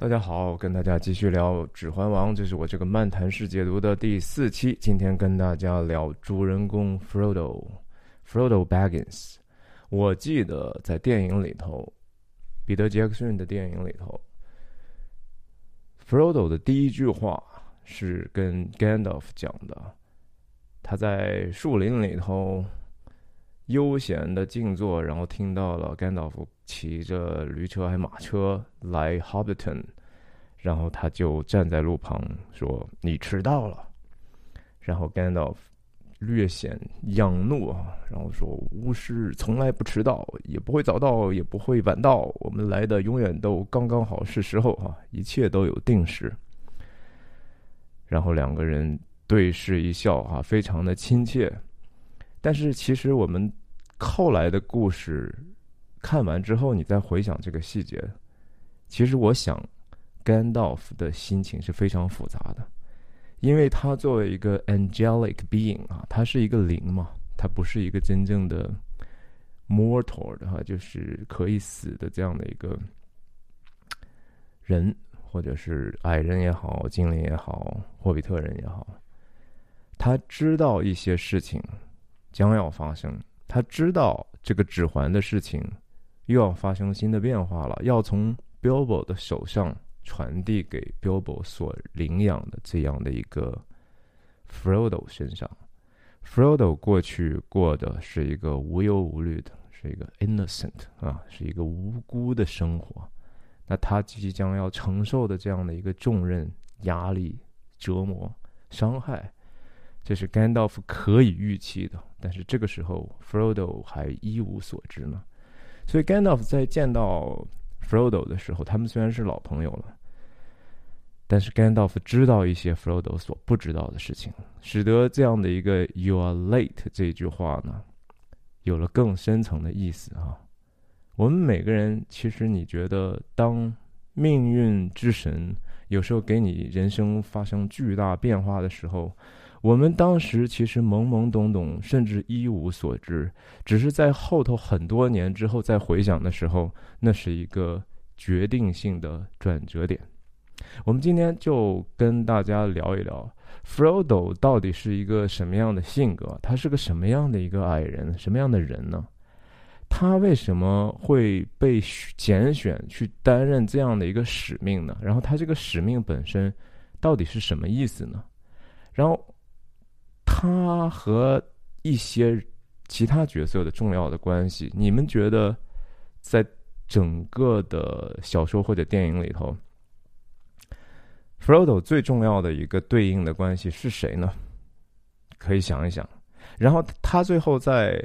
大家好，跟大家继续聊《指环王》，这是我这个漫谈式解读的第四期。今天跟大家聊主人公 Frodo，Frodo Baggins。我记得在电影里头，彼得·杰克逊的电影里头，Frodo 的第一句话是跟 Gandalf 讲的。他在树林里头悠闲的静坐，然后听到了 Gandalf。骑着驴车还马车来 Hobbiton，然后他就站在路旁说：“你迟到了。”然后 Gandalf 略显仰怒啊，然后说：“巫师从来不迟到，也不会早到，也不会晚到。我们来的永远都刚刚好是时候啊，一切都有定时。”然后两个人对视一笑啊，非常的亲切。但是其实我们后来的故事。看完之后，你再回想这个细节，其实我想，Gandalf 的心情是非常复杂的，因为他作为一个 angelic being 啊，他是一个灵嘛，他不是一个真正的 mortal 的哈，就是可以死的这样的一个人，或者是矮人也好，精灵也好，霍比特人也好，他知道一些事情将要发生，他知道这个指环的事情。又要发生新的变化了，要从 Bilbo 的手上传递给 Bilbo 所领养的这样的一个 Frodo 身上。Frodo 过去过的是一个无忧无虑的，是一个 innocent 啊，是一个无辜的生活。那他即将要承受的这样的一个重任、压力、折磨、伤害，这是 Gandalf 可以预期的。但是这个时候，Frodo 还一无所知呢。所以 Gandalf 在见到 Frodo 的时候，他们虽然是老朋友了，但是 Gandalf 知道一些 Frodo 所不知道的事情，使得这样的一个 “You are late” 这句话呢，有了更深层的意思啊。我们每个人，其实你觉得，当命运之神有时候给你人生发生巨大变化的时候，我们当时其实懵懵懂懂，甚至一无所知，只是在后头很多年之后再回想的时候，那是一个决定性的转折点。我们今天就跟大家聊一聊，Frodo 到底是一个什么样的性格？他是个什么样的一个矮人？什么样的人呢？他为什么会被拣选去担任这样的一个使命呢？然后他这个使命本身到底是什么意思呢？然后。他和一些其他角色的重要的关系，你们觉得在整个的小说或者电影里头，Frodo 最重要的一个对应的关系是谁呢？可以想一想。然后他最后在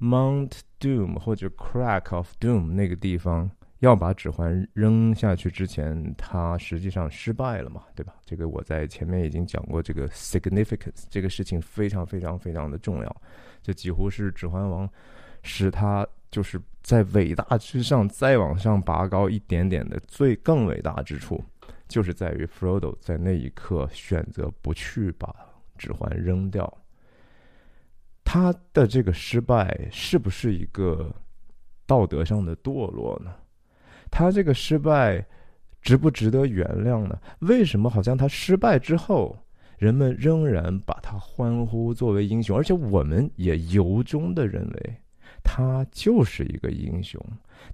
Mount Doom 或者 Crack of Doom 那个地方。要把指环扔下去之前，他实际上失败了嘛，对吧？这个我在前面已经讲过，这个 significance 这个事情非常非常非常的重要，这几乎是指环王使他就是在伟大之上再往上拔高一点点的最更伟大之处，就是在于 Frodo 在那一刻选择不去把指环扔掉。他的这个失败是不是一个道德上的堕落呢？他这个失败，值不值得原谅呢？为什么好像他失败之后，人们仍然把他欢呼作为英雄，而且我们也由衷的认为他就是一个英雄。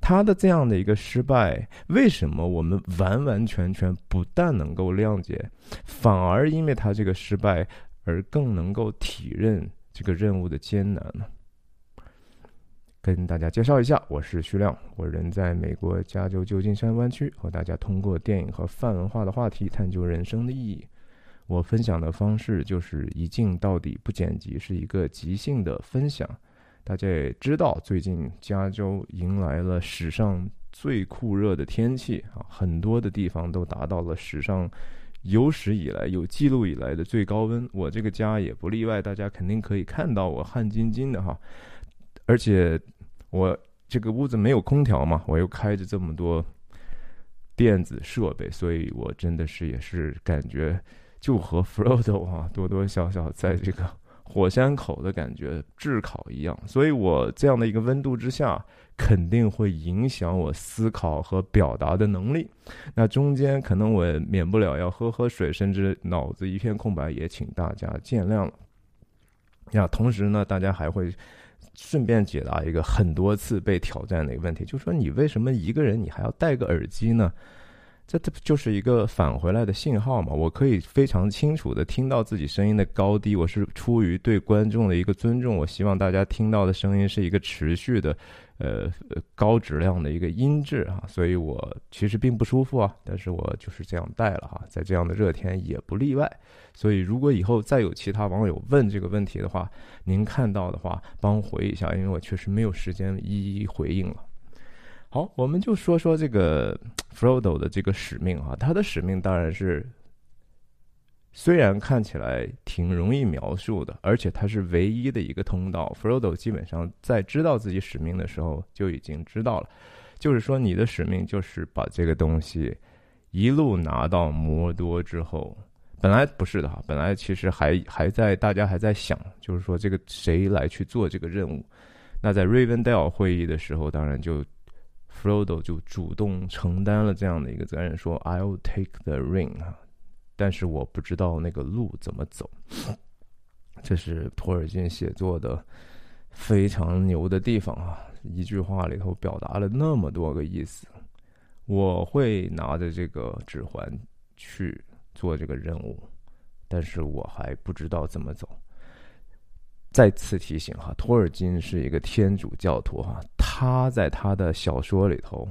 他的这样的一个失败，为什么我们完完全全不但能够谅解，反而因为他这个失败而更能够体认这个任务的艰难呢？跟大家介绍一下，我是徐亮，我人在美国加州旧金山湾区，和大家通过电影和泛文化的话题探究人生的意义。我分享的方式就是一镜到底不剪辑，是一个即兴的分享。大家也知道，最近加州迎来了史上最酷热的天气啊，很多的地方都达到了史上有史以来有记录以来的最高温。我这个家也不例外，大家肯定可以看到我汗津津的哈。而且我这个屋子没有空调嘛，我又开着这么多电子设备，所以我真的是也是感觉就和 Frodo 啊多多少少在这个火山口的感觉，炙烤一样。所以我这样的一个温度之下，肯定会影响我思考和表达的能力。那中间可能我免不了要喝喝水，甚至脑子一片空白，也请大家见谅了。呀，同时呢，大家还会顺便解答一个很多次被挑战的一个问题，就是说你为什么一个人你还要戴个耳机呢？这这不就是一个返回来的信号嘛？我可以非常清楚的听到自己声音的高低，我是出于对观众的一个尊重，我希望大家听到的声音是一个持续的，呃，高质量的一个音质啊，所以我其实并不舒服啊，但是我就是这样戴了哈，在这样的热天也不例外。所以如果以后再有其他网友问这个问题的话，您看到的话帮回一下，因为我确实没有时间一一回应了。好，我们就说说这个 Frodo 的这个使命啊，他的使命当然是，虽然看起来挺容易描述的，而且它是唯一的一个通道。Frodo 基本上在知道自己使命的时候就已经知道了，就是说你的使命就是把这个东西一路拿到摩多之后，本来不是的哈，本来其实还还在大家还在想，就是说这个谁来去做这个任务。那在 Raven Dell 会议的时候，当然就。Frodo 就主动承担了这样的一个责任，说 "I'll take the ring" 啊，但是我不知道那个路怎么走。这是托尔金写作的非常牛的地方啊！一句话里头表达了那么多个意思。我会拿着这个指环去做这个任务，但是我还不知道怎么走。再次提醒哈，托尔金是一个天主教徒哈，他在他的小说里头，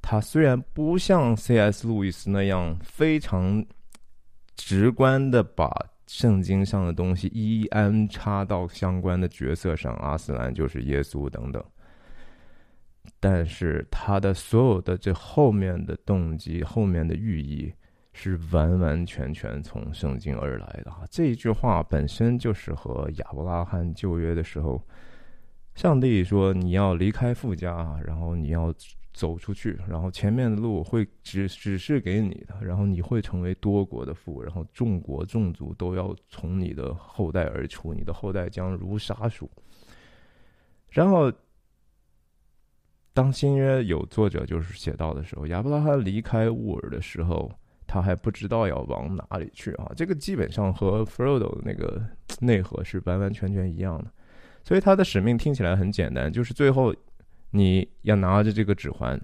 他虽然不像 C.S. 路易斯那样非常直观的把圣经上的东西一一安插到相关的角色上，阿斯兰就是耶稣等等，但是他的所有的这后面的动机、后面的寓意。是完完全全从圣经而来的，这一句话本身就是和亚伯拉罕旧约的时候，上帝说你要离开富家，然后你要走出去，然后前面的路会指指示给你的，然后你会成为多国的父，然后众国众族都要从你的后代而出，你的后代将如沙鼠。然后，当新约有作者就是写到的时候，亚伯拉罕离开乌尔的时候。他还不知道要往哪里去啊！这个基本上和 Frodo 的那个内核是完完全全一样的，所以他的使命听起来很简单，就是最后你要拿着这个指环，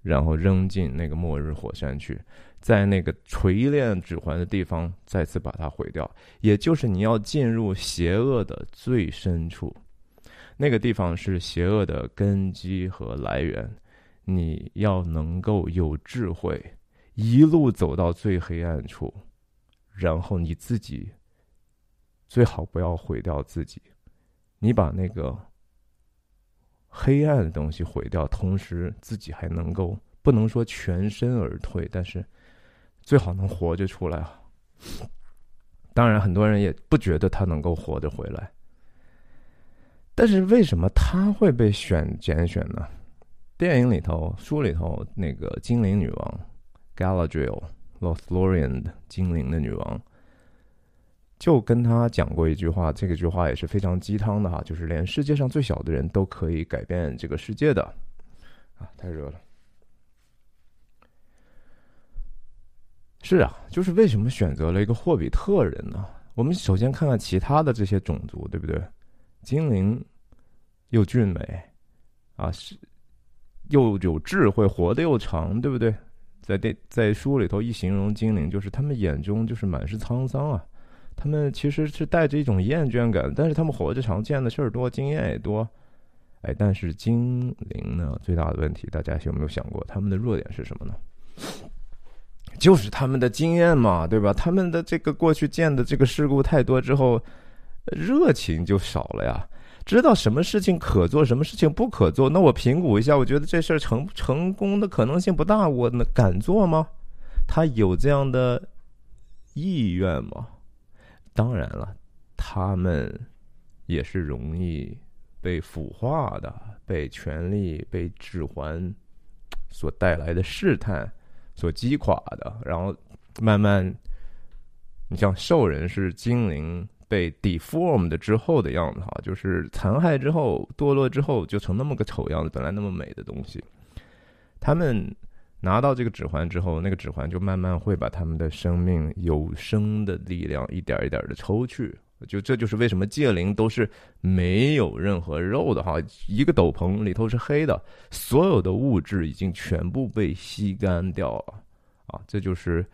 然后扔进那个末日火山去，在那个锤炼指环的地方再次把它毁掉，也就是你要进入邪恶的最深处，那个地方是邪恶的根基和来源，你要能够有智慧。一路走到最黑暗处，然后你自己最好不要毁掉自己。你把那个黑暗的东西毁掉，同时自己还能够不能说全身而退，但是最好能活着出来！当然，很多人也不觉得他能够活着回来。但是为什么他会被选拣选呢？电影里头、书里头那个精灵女王。Galadriel，Lothlorien 精灵的女王，就跟他讲过一句话，这个句话也是非常鸡汤的哈，就是连世界上最小的人都可以改变这个世界的啊！太热了。是啊，就是为什么选择了一个霍比特人呢？我们首先看看其他的这些种族，对不对？精灵又俊美啊，是又有智慧，活得又长，对不对？在电在书里头一形容精灵，就是他们眼中就是满是沧桑啊，他们其实是带着一种厌倦感，但是他们活着长，见的事儿多，经验也多，哎，但是精灵呢，最大的问题，大家有没有想过，他们的弱点是什么呢？就是他们的经验嘛，对吧？他们的这个过去见的这个事故太多之后，热情就少了呀。知道什么事情可做，什么事情不可做，那我评估一下，我觉得这事儿成成功的可能性不大，我能敢做吗？他有这样的意愿吗？当然了，他们也是容易被腐化的，被权力、被指环所带来的试探所击垮的，然后慢慢，你像兽人是精灵。被 deformed 之后的样子哈，就是残害之后堕落之后就成那么个丑样子，本来那么美的东西，他们拿到这个指环之后，那个指环就慢慢会把他们的生命有生的力量一点一点的抽去。就这就是为什么戒灵都是没有任何肉的哈，一个斗篷里头是黑的，所有的物质已经全部被吸干掉了啊！这就是，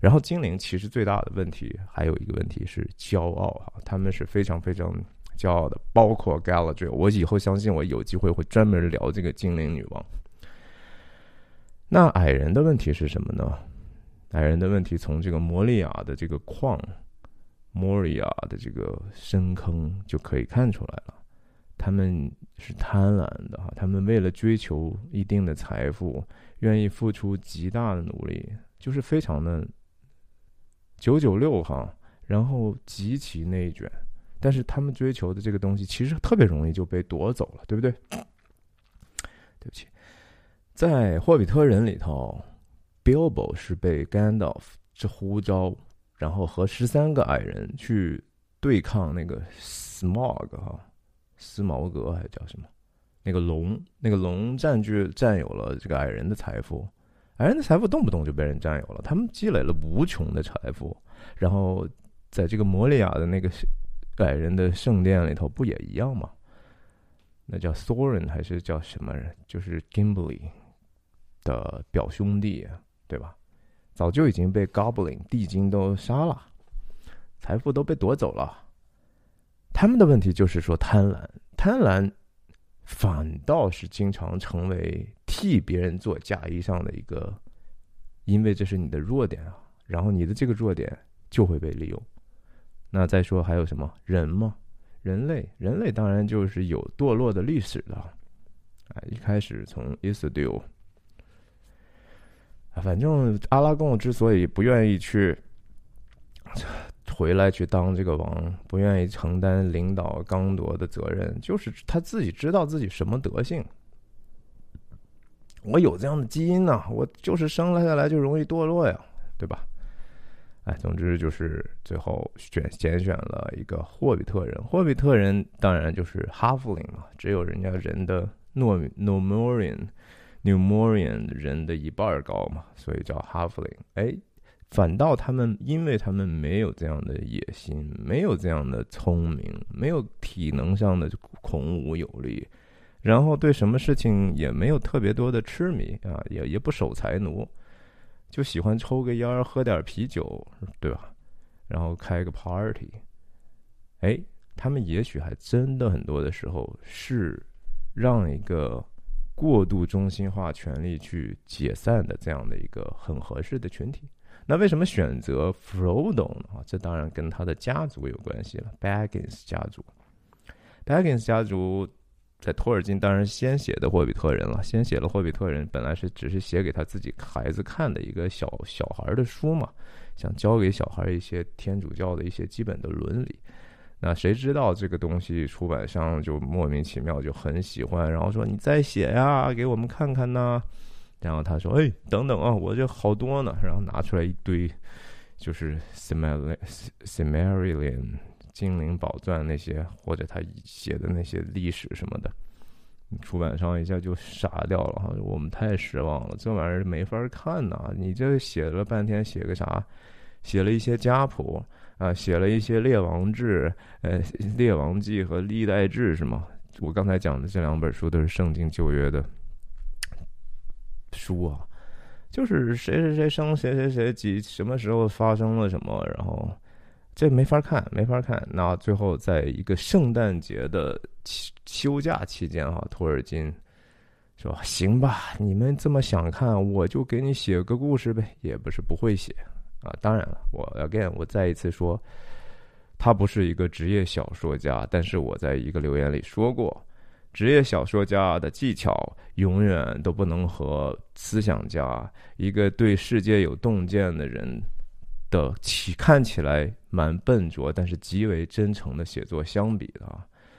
然后精灵其实最大的问题还有一个问题是骄傲哈，他们是非常非常骄傲的，包括 Galadriel。我以后相信我有机会会专门聊这个精灵女王。那矮人的问题是什么呢？矮人的问题从这个摩利亚的这个矿。莫利亚的这个深坑就可以看出来了，他们是贪婪的哈，他们为了追求一定的财富，愿意付出极大的努力，就是非常的九九六哈，然后极其内卷，但是他们追求的这个东西其实特别容易就被夺走了，对不对？对不起，在霍比特人里头，Bilbo 是被 Gandalf 这呼召。然后和十三个矮人去对抗那个 Smog 哈，斯毛格还是叫什么？那个龙，那个龙占据占有了这个矮人的财富，矮人的财富动不动就被人占有了，他们积累了无穷的财富。然后在这个摩利亚的那个矮人的圣殿里头，不也一样吗？那叫 Thorin 还是叫什么人？就是 Gimli 的表兄弟，对吧？早就已经被 Goblin 地精都杀了，财富都被夺走了。他们的问题就是说贪婪，贪婪反倒是经常成为替别人做嫁衣裳的一个，因为这是你的弱点啊。然后你的这个弱点就会被利用。那再说还有什么人吗？人类，人类当然就是有堕落的历史的。啊，一开始从 Isildur。反正阿拉贡之所以不愿意去回来去当这个王，不愿意承担领导刚铎的责任，就是他自己知道自己什么德性。我有这样的基因呢，我就是生了下来就容易堕落呀，对吧？哎，总之就是最后选拣选了一个霍比特人，霍比特人当然就是哈弗林嘛，只有人家人的诺诺莫林。New Morian 人的一半高嘛，所以叫 Halfling。哎，反倒他们，因为他们没有这样的野心，没有这样的聪明，没有体能上的孔武有力，然后对什么事情也没有特别多的痴迷啊，也也不守财奴，就喜欢抽个烟儿，喝点啤酒，对吧？然后开个 party。哎，他们也许还真的很多的时候是让一个。过度中心化权力去解散的这样的一个很合适的群体，那为什么选择 Frodo 呢？啊，这当然跟他的家族有关系了，Baggins 家族。Baggins 家族在托尔金当然先写的霍比特人了，先写了霍比特人，本来是只是写给他自己孩子看的一个小小孩的书嘛，想教给小孩一些天主教的一些基本的伦理。那谁知道这个东西出版商就莫名其妙就很喜欢，然后说你再写呀，给我们看看呢。然后他说：“哎，等等啊，我这好多呢。”然后拿出来一堆，就是 s i m a s i m a r i l l i o n 精灵宝钻那些，或者他写的那些历史什么的。出版商一下就傻掉了哈，我们太失望了，这玩意儿没法看呐。你这写了半天，写个啥？写了一些家谱。啊，写了一些《列王志》、呃，《列王记》和《历代志》是吗？我刚才讲的这两本书都是圣经旧约的书啊，就是谁谁谁生谁谁谁几什么时候发生了什么，然后这没法看，没法看。那最后在一个圣诞节的休休假期间，哈，托尔金说：“行吧，你们这么想看，我就给你写个故事呗，也不是不会写。”啊，当然了，我 again，我再一次说，他不是一个职业小说家，但是我在一个留言里说过，职业小说家的技巧永远都不能和思想家一个对世界有洞见的人的起看起来蛮笨拙，但是极为真诚的写作相比的。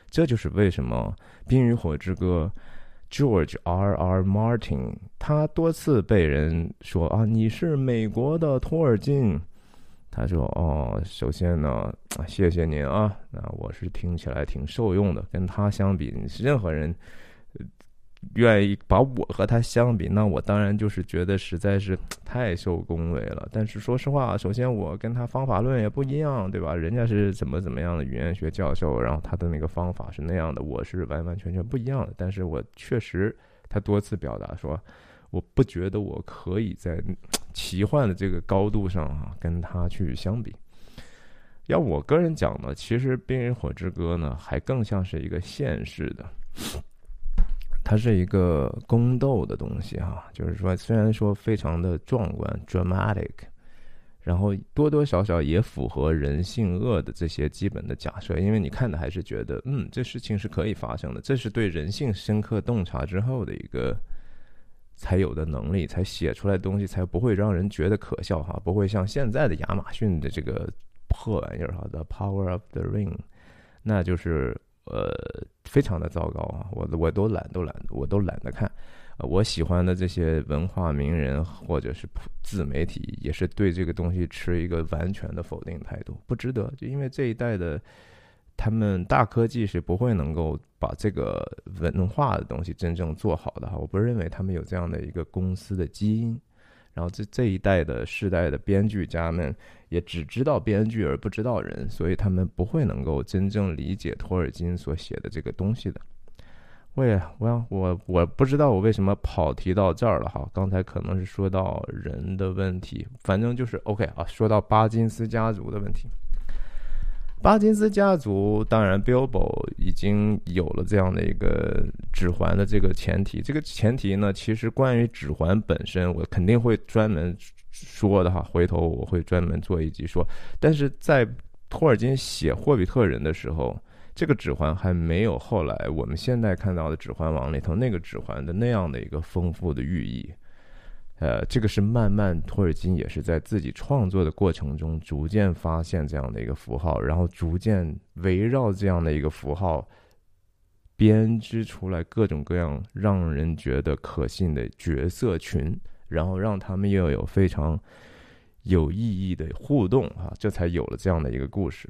这就是为什么《冰与火之歌》。George R. R. Martin，他多次被人说啊，你是美国的托尔金，他说：“哦，首先呢，谢谢您啊，那我是听起来挺受用的。跟他相比，任何人。”愿意把我和他相比，那我当然就是觉得实在是太受恭维了。但是说实话，首先我跟他方法论也不一样，对吧？人家是怎么怎么样的语言学教授，然后他的那个方法是那样的，我是完完全全不一样的。但是我确实，他多次表达说，我不觉得我可以在奇幻的这个高度上啊跟他去相比。要我个人讲呢，其实《冰与火之歌》呢，还更像是一个现实的。它是一个宫斗的东西哈，就是说，虽然说非常的壮观 （dramatic），然后多多少少也符合人性恶的这些基本的假设，因为你看的还是觉得，嗯，这事情是可以发生的，这是对人性深刻洞察之后的一个才有的能力，才写出来的东西才不会让人觉得可笑哈，不会像现在的亚马逊的这个破玩意儿哈，《The Power of the Ring》，那就是。呃，非常的糟糕啊！我我都懒，都懒，我都懒得看。我喜欢的这些文化名人或者是自媒体，也是对这个东西持一个完全的否定态度，不值得。就因为这一代的他们大科技是不会能够把这个文化的东西真正做好的哈。我不认为他们有这样的一个公司的基因。然后这这一代的世代的编剧家们也只知道编剧而不知道人，所以他们不会能够真正理解托尔金所写的这个东西的。我也我我我不知道我为什么跑题到这儿了哈，刚才可能是说到人的问题，反正就是 OK 啊，说到巴金斯家族的问题。巴金斯家族当然，Bilbo 已经有了这样的一个指环的这个前提。这个前提呢，其实关于指环本身，我肯定会专门说的哈。回头我会专门做一集说。但是在托尔金写《霍比特人》的时候，这个指环还没有后来我们现在看到的《指环王》里头那个指环的那样的一个丰富的寓意。呃，这个是慢慢托尔金也是在自己创作的过程中逐渐发现这样的一个符号，然后逐渐围绕这样的一个符号编织出来各种各样让人觉得可信的角色群，然后让他们又有非常有意义的互动啊，这才有了这样的一个故事。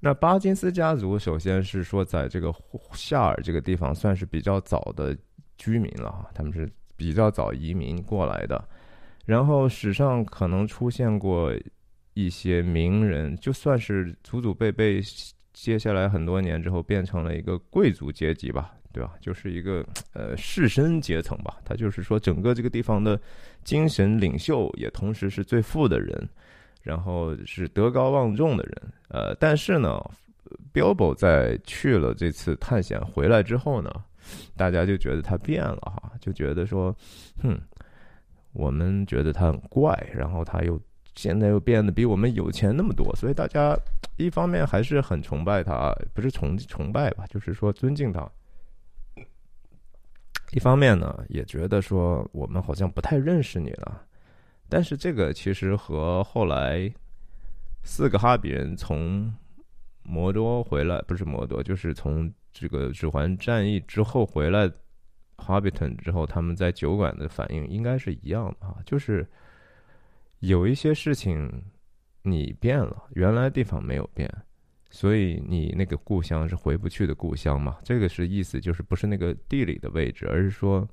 那巴金斯家族首先是说，在这个夏尔这个地方算是比较早的居民了哈，他们是。比较早移民过来的，然后史上可能出现过一些名人，就算是祖祖辈辈，接下来很多年之后变成了一个贵族阶级吧，对吧？就是一个呃士绅阶层吧。他就是说，整个这个地方的精神领袖，也同时是最富的人，然后是德高望重的人。呃，但是呢，Bilbo 在去了这次探险回来之后呢？大家就觉得他变了哈，就觉得说，哼，我们觉得他很怪，然后他又现在又变得比我们有钱那么多，所以大家一方面还是很崇拜他，不是崇崇拜吧，就是说尊敬他；一方面呢，也觉得说我们好像不太认识你了。但是这个其实和后来四个哈比人从摩多回来，不是摩多，就是从。这个指环战役之后回来，Hobbiton 之后，他们在酒馆的反应应该是一样的啊，就是有一些事情你变了，原来地方没有变，所以你那个故乡是回不去的故乡嘛。这个是意思，就是不是那个地理的位置，而是说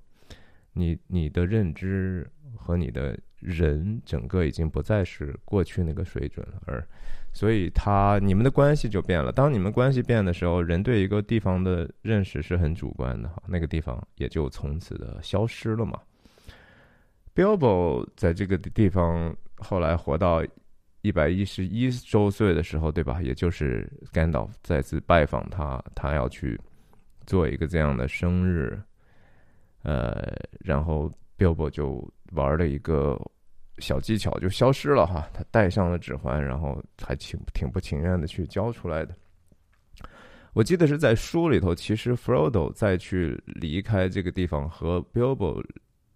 你你的认知和你的人整个已经不再是过去那个水准了，而。所以他你们的关系就变了。当你们关系变的时候，人对一个地方的认识是很主观的哈，那个地方也就从此的消失了嘛。Bilbo 在这个地方后来活到一百一十一周岁的时候，对吧？也就是甘道再次拜访他，他要去做一个这样的生日，呃，然后 Bilbo 就玩了一个。小技巧就消失了哈，他戴上了指环，然后还挺挺不情愿的去交出来的。我记得是在书里头，其实 Frodo 再去离开这个地方和 Bilbo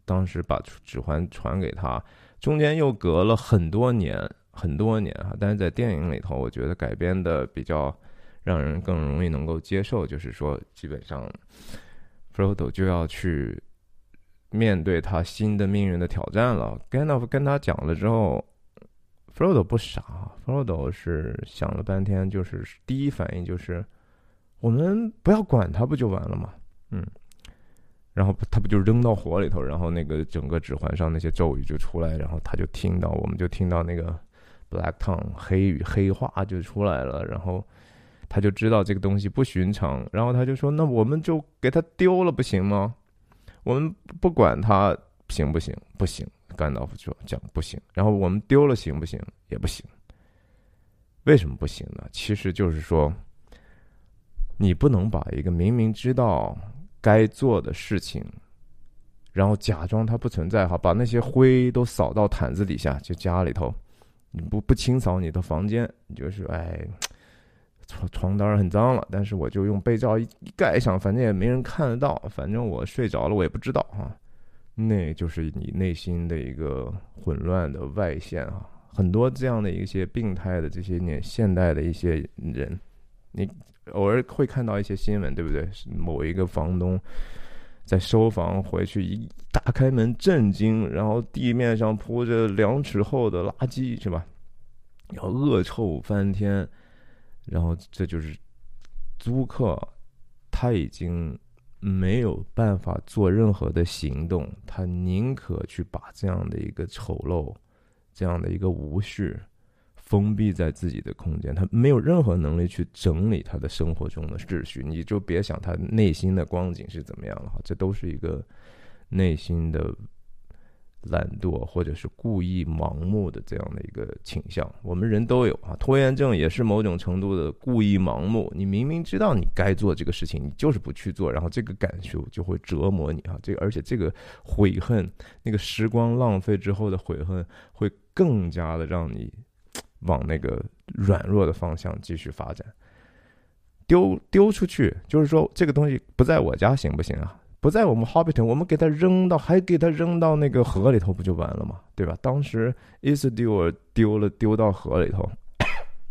当时把指环传给他，中间又隔了很多年很多年哈。但是在电影里头，我觉得改编的比较让人更容易能够接受，就是说基本上 Frodo 就要去。面对他新的命运的挑战了，Gandalf 跟他讲了之后 Frodo 不傻，Frodo 是想了半天，就是第一反应就是我们不要管他，不就完了吗？嗯，然后他不就扔到火里头，然后那个整个指环上那些咒语就出来，然后他就听到，我们就听到那个 Black Tongue 黑语黑话就出来了，然后他就知道这个东西不寻常，然后他就说：“那我们就给他丢了，不行吗？我们不管他行不行？不行。”甘道夫说：“讲不行，然后我们丢了行不行？也不行。为什么不行呢？其实就是说，你不能把一个明明知道该做的事情，然后假装它不存在，哈，把那些灰都扫到毯子底下，就家里头，你不不清扫你的房间，你就是哎，床床单很脏了，但是我就用被罩一盖上，反正也没人看得到，反正我睡着了，我也不知道哈。”那就是你内心的一个混乱的外现啊，很多这样的一些病态的这些年现代的一些人，你偶尔会看到一些新闻，对不对？某一个房东在收房回去一打开门震惊，然后地面上铺着两尺厚的垃圾，是吧？然后恶臭翻天，然后这就是租客他已经。没有办法做任何的行动，他宁可去把这样的一个丑陋、这样的一个无序封闭在自己的空间，他没有任何能力去整理他的生活中的秩序。你就别想他内心的光景是怎么样了，这都是一个内心的。懒惰或者是故意盲目的这样的一个倾向，我们人都有啊。拖延症也是某种程度的故意盲目。你明明知道你该做这个事情，你就是不去做，然后这个感受就会折磨你啊。这而且这个悔恨，那个时光浪费之后的悔恨，会更加的让你往那个软弱的方向继续发展。丢丢出去，就是说这个东西不在我家行不行啊？不在我们 Hobbiton，我们给他扔到，还给他扔到那个河里头，不就完了吗？对吧？当时 Isidur 丢了，丢到河里头，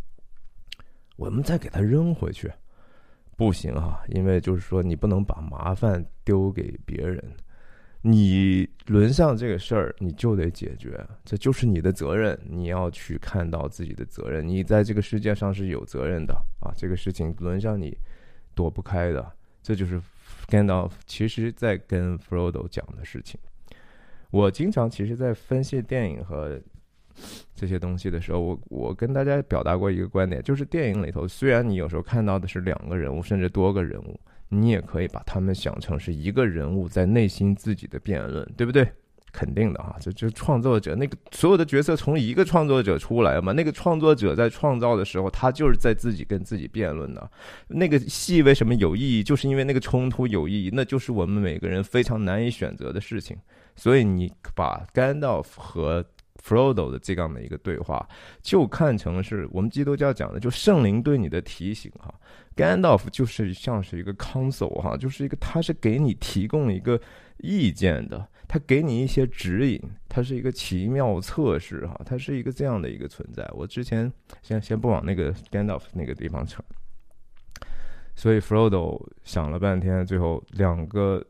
我们再给他扔回去，不行啊！因为就是说，你不能把麻烦丢给别人，你轮上这个事儿，你就得解决，这就是你的责任，你要去看到自己的责任，你在这个世界上是有责任的啊！这个事情轮上你躲不开的，这就是。Gandalf 其实在跟 Frodo 讲的事情。我经常其实，在分析电影和这些东西的时候，我我跟大家表达过一个观点，就是电影里头，虽然你有时候看到的是两个人物，甚至多个人物，你也可以把他们想成是一个人物在内心自己的辩论，对不对？肯定的哈，这就创作者那个所有的角色从一个创作者出来嘛，那个创作者在创造的时候，他就是在自己跟自己辩论的。那个戏为什么有意义，就是因为那个冲突有意义，那就是我们每个人非常难以选择的事情。所以你把甘道夫和 Frodo 的这样的一个对话，就看成是我们基督教讲的，就圣灵对你的提醒哈。甘道夫就是像是一个 counsel 哈，就是一个他是给你提供一个意见的。他给你一些指引，它是一个奇妙测试，哈，它是一个这样的一个存在。我之前先先不往那个 Gandalf 那个地方扯，所以 Frodo 想了半天，最后两个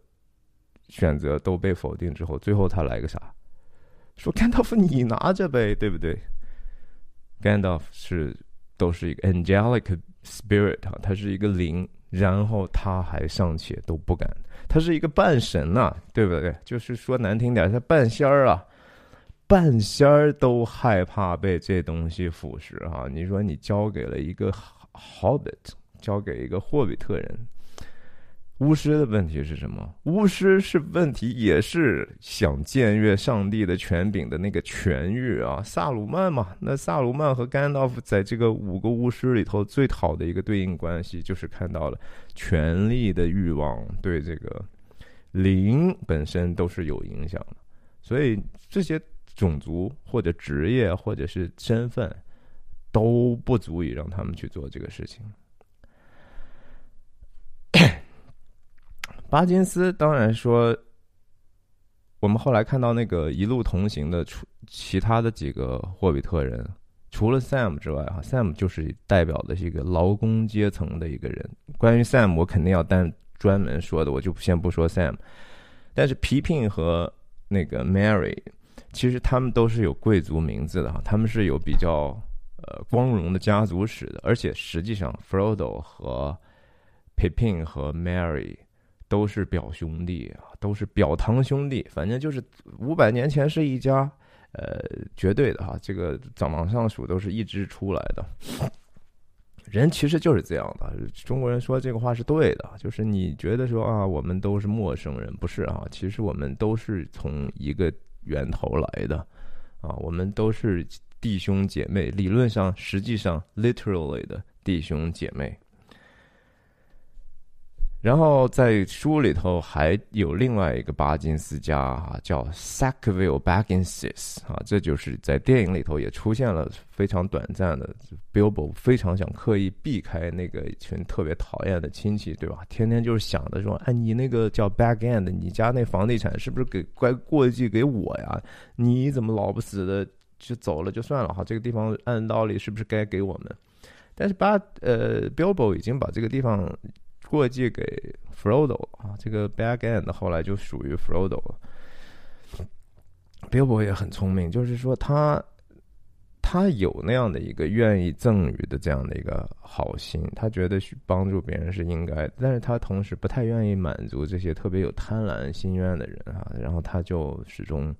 选择都被否定之后，最后他来个啥？说 Gandalf 你拿着呗，对不对？Gandalf 是都是一个 angelic spirit 哈，他是一个灵，然后他还尚且都不敢。他是一个半神呐，对不对？就是说难听点，他半仙儿啊，半仙儿都害怕被这东西腐蚀哈。你说你交给了一个 Hobbit，交给一个霍比特人，巫师的问题是什么？巫师是问题，也是想僭越上帝的权柄的那个权欲啊。萨鲁曼嘛，那萨鲁曼和甘道夫在这个五个巫师里头最好的一个对应关系，就是看到了。权力的欲望对这个灵本身都是有影响的，所以这些种族或者职业或者是身份都不足以让他们去做这个事情。巴金斯当然说，我们后来看到那个一路同行的除其他的几个霍比特人。除了 Sam 之外，哈，Sam 就是代表的是一个劳工阶层的一个人。关于 Sam，我肯定要单专门说的，我就先不说 Sam。但是皮皮和那个 Mary，其实他们都是有贵族名字的哈，他们是有比较呃光荣的家族史的，而且实际上 Frodo 和 Pippin 和 Mary 都是表兄弟啊，都是表堂兄弟，反正就是五百年前是一家，呃，绝对的哈，这个再往上数都是一支出来的。人其实就是这样的，中国人说这个话是对的，就是你觉得说啊，我们都是陌生人，不是啊？其实我们都是从一个源头来的，啊，我们都是弟兄姐妹，理论上、实际上、literally 的弟兄姐妹。然后在书里头还有另外一个巴金斯家啊，叫 Sackville Bagginses 啊，这就是在电影里头也出现了非常短暂的，Billbo 非常想刻意避开那个一群特别讨厌的亲戚，对吧？天天就是想着说，哎，你那个叫 Baggend，你家那房地产是不是给该过继给我呀？你怎么老不死的就走了就算了哈？这个地方按道理是不是该给我们？但是巴呃 Bilbo 已经把这个地方。过继给 Frodo 啊，这个 Bag End 后来就属于 Frodo 了。Bilbo 也很聪明，就是说他他有那样的一个愿意赠予的这样的一个好心，他觉得去帮助别人是应该，但是他同时不太愿意满足这些特别有贪婪心愿的人啊，然后他就始终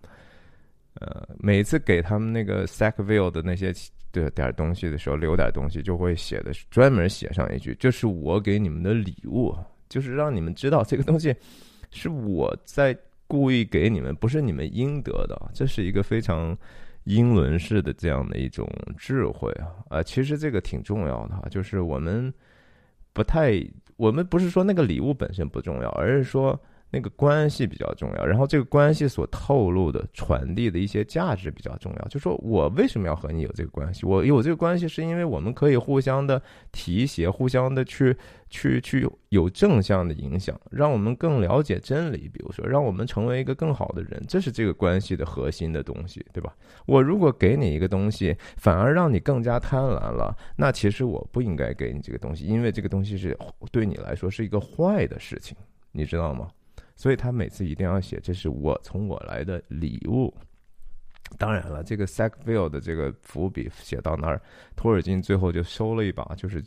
呃每次给他们那个 Sackville 的那些。对点东西的时候留点东西，就会写的专门写上一句：“这是我给你们的礼物，就是让你们知道这个东西是我在故意给你们，不是你们应得的。”这是一个非常英伦式的这样的一种智慧啊！啊，其实这个挺重要的哈，就是我们不太，我们不是说那个礼物本身不重要，而是说。那个关系比较重要，然后这个关系所透露的、传递的一些价值比较重要。就说我为什么要和你有这个关系？我有这个关系是因为我们可以互相的提携，互相的去、去、去有正向的影响，让我们更了解真理。比如说，让我们成为一个更好的人，这是这个关系的核心的东西，对吧？我如果给你一个东西，反而让你更加贪婪了，那其实我不应该给你这个东西，因为这个东西是对你来说是一个坏的事情，你知道吗？所以他每次一定要写，这是我从我来的礼物。当然了，这个 Sackville 的这个伏笔写到那儿，托尔金最后就收了一把，就是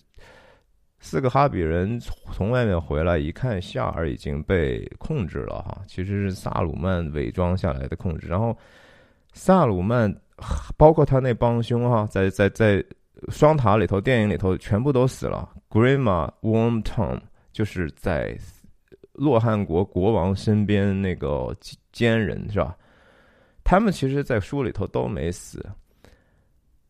四个哈比人从外面回来，一看夏尔已经被控制了哈，其实是萨鲁曼伪装下来的控制。然后萨鲁曼包括他那帮凶哈，在在在双塔里头，电影里头全部都死了。Grima Wormtongue 就是在。洛汗国国王身边那个奸人是吧？他们其实，在书里头都没死。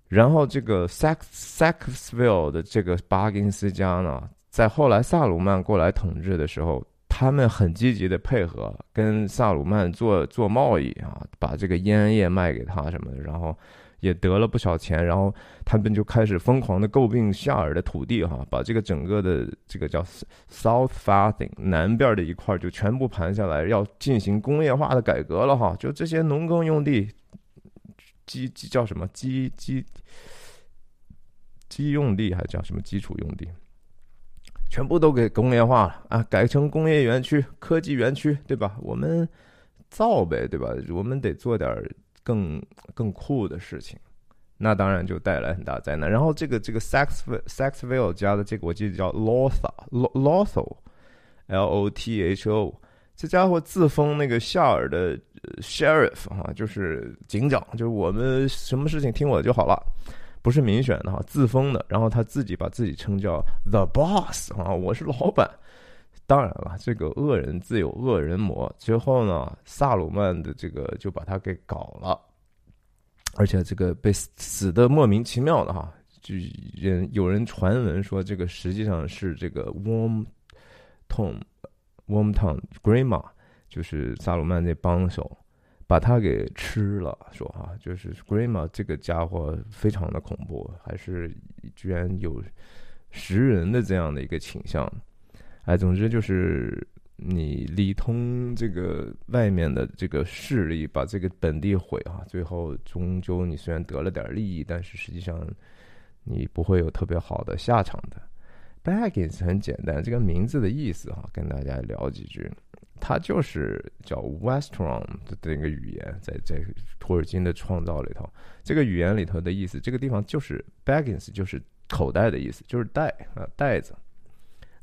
然后，这个 Sax Saxville 的这个巴金斯家呢，在后来萨鲁曼过来统治的时候，他们很积极的配合，跟萨鲁曼做做贸易啊，把这个烟叶卖给他什么的，然后。也得了不少钱，然后他们就开始疯狂的诟病夏尔的土地，哈，把这个整个的这个叫 South Farthing 南边的一块就全部盘下来，要进行工业化的改革了，哈，就这些农耕用地，基基叫什么基基基用地，还叫什么基础用地，全部都给工业化了啊，改成工业园区、科技园区，对吧？我们造呗，对吧？我们得做点。更更酷的事情，那当然就带来很大灾难。然后这个这个 Saxville Saxville 家的这个我记得叫 Lotha Lotho L O T H O，这家伙自封那个夏尔的 Sheriff 哈，就是警长，就是我们什么事情听我的就好了，不是民选的哈，自封的。然后他自己把自己称叫 The Boss 啊，我是老板。当然了，这个恶人自有恶人磨。之后呢，萨鲁曼的这个就把他给搞了，而且这个被死的莫名其妙的哈，就人有人传闻说，这个实际上是这个 Warm Tom Warm Tom Grima，就是萨鲁曼那帮手把他给吃了。说哈，就是 Grima 这个家伙非常的恐怖，还是居然有食人的这样的一个倾向。哎，总之就是你理通这个外面的这个势力，把这个本地毁啊，最后终究你虽然得了点利益，但是实际上你不会有特别好的下场的。Baggins 很简单，这个名字的意思哈，跟大家聊几句。它就是叫 Westron 的那个语言，在在托尔金的创造里头，这个语言里头的意思，这个地方就是 baggins，就是口袋的意思，就是袋啊袋子。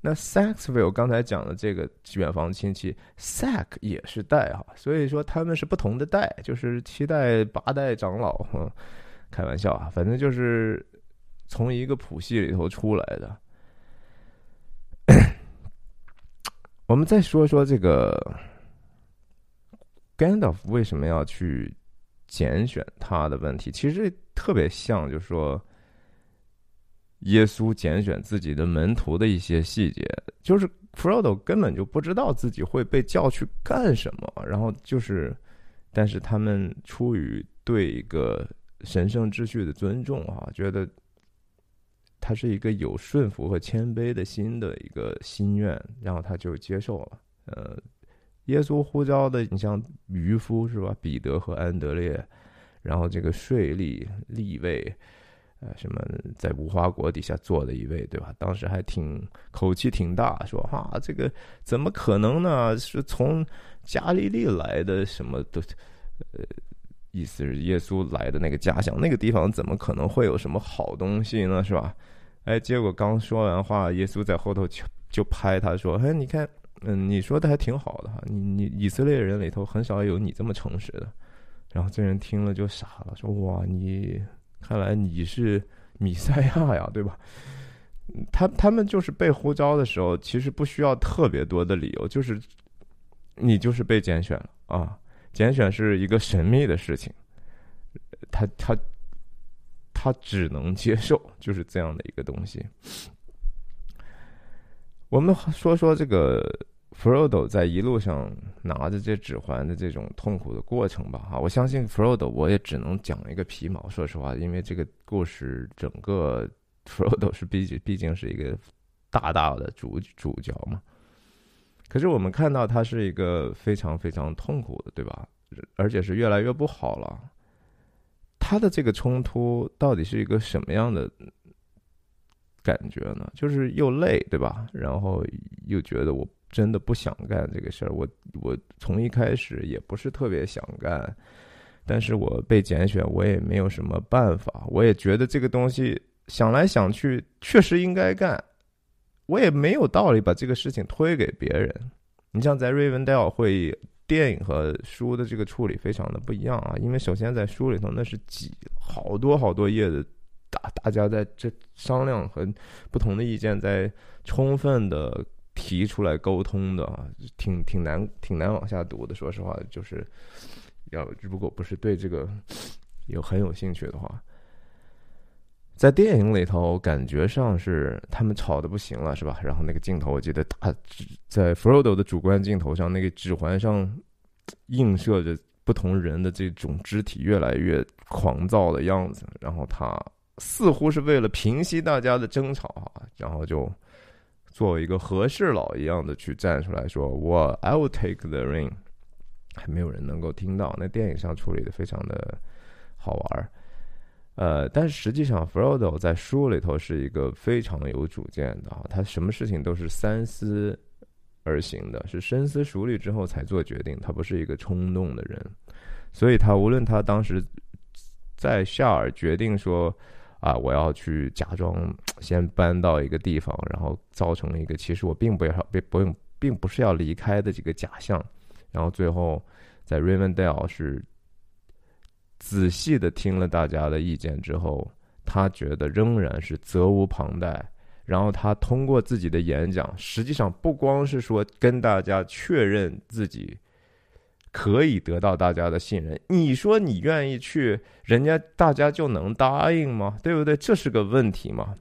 那 Saxville 刚才讲的这个远房亲戚，Sack 也是代哈，所以说他们是不同的代，就是七代八代长老，开玩笑啊，反正就是从一个谱系里头出来的。我们再说说这个 Gandalf 为什么要去拣选他的问题，其实特别像，就是说。耶稣拣选自己的门徒的一些细节，就是 Frodo 根本就不知道自己会被叫去干什么，然后就是，但是他们出于对一个神圣秩序的尊重啊，觉得他是一个有顺服和谦卑的心的一个心愿，然后他就接受了。呃，耶稣呼召的，你像渔夫是吧？彼得和安德烈，然后这个税吏立位。呃，什么在无花果底下坐的一位，对吧？当时还挺口气挺大，说哈，这个怎么可能呢？是从加利利来的，什么都，呃，意思是耶稣来的那个家乡，那个地方怎么可能会有什么好东西呢？是吧？哎，结果刚说完话，耶稣在后头就就拍他说：“哎，你看，嗯，你说的还挺好的哈，你你以色列人里头很少有你这么诚实的。”然后这人听了就傻了，说：“哇，你。”看来你是米赛亚呀，对吧？他他们就是被呼召的时候，其实不需要特别多的理由，就是你就是被拣选了啊！拣选是一个神秘的事情，他他他只能接受，就是这样的一个东西。我们说说这个。Frodo 在一路上拿着这指环的这种痛苦的过程吧，哈，我相信 Frodo 我也只能讲一个皮毛，说实话，因为这个故事整个 Frodo 是毕竟毕竟是一个大大的主主角嘛。可是我们看到他是一个非常非常痛苦的，对吧？而且是越来越不好了。他的这个冲突到底是一个什么样的感觉呢？就是又累，对吧？然后又觉得我。真的不想干这个事儿，我我从一开始也不是特别想干，但是我被拣选，我也没有什么办法，我也觉得这个东西想来想去确实应该干，我也没有道理把这个事情推给别人。你像在瑞文戴尔会议，电影和书的这个处理非常的不一样啊，因为首先在书里头那是几好多好多页的，大大家在这商量和不同的意见在充分的。提出来沟通的啊，挺挺难，挺难往下读的。说实话，就是要如果不是对这个有很有兴趣的话，在电影里头感觉上是他们吵的不行了，是吧？然后那个镜头，我记得他在 Frodo 的主观镜头上，那个指环上映射着不同人的这种肢体越来越狂躁的样子，然后他似乎是为了平息大家的争吵啊，然后就。作为一个和事佬一样的去站出来说，我 I will take the ring，还没有人能够听到。那电影上处理的非常的好玩儿，呃，但是实际上 Frodo 在书里头是一个非常有主见的啊，他什么事情都是三思而行的，是深思熟虑之后才做决定，他不是一个冲动的人，所以他无论他当时在夏尔决定说。啊！我要去假装先搬到一个地方，然后造成了一个其实我并不要不不用，并不是要离开的这个假象。然后最后在 Rivendell 是仔细的听了大家的意见之后，他觉得仍然是责无旁贷。然后他通过自己的演讲，实际上不光是说跟大家确认自己。可以得到大家的信任，你说你愿意去，人家大家就能答应吗？对不对？这是个问题嘛。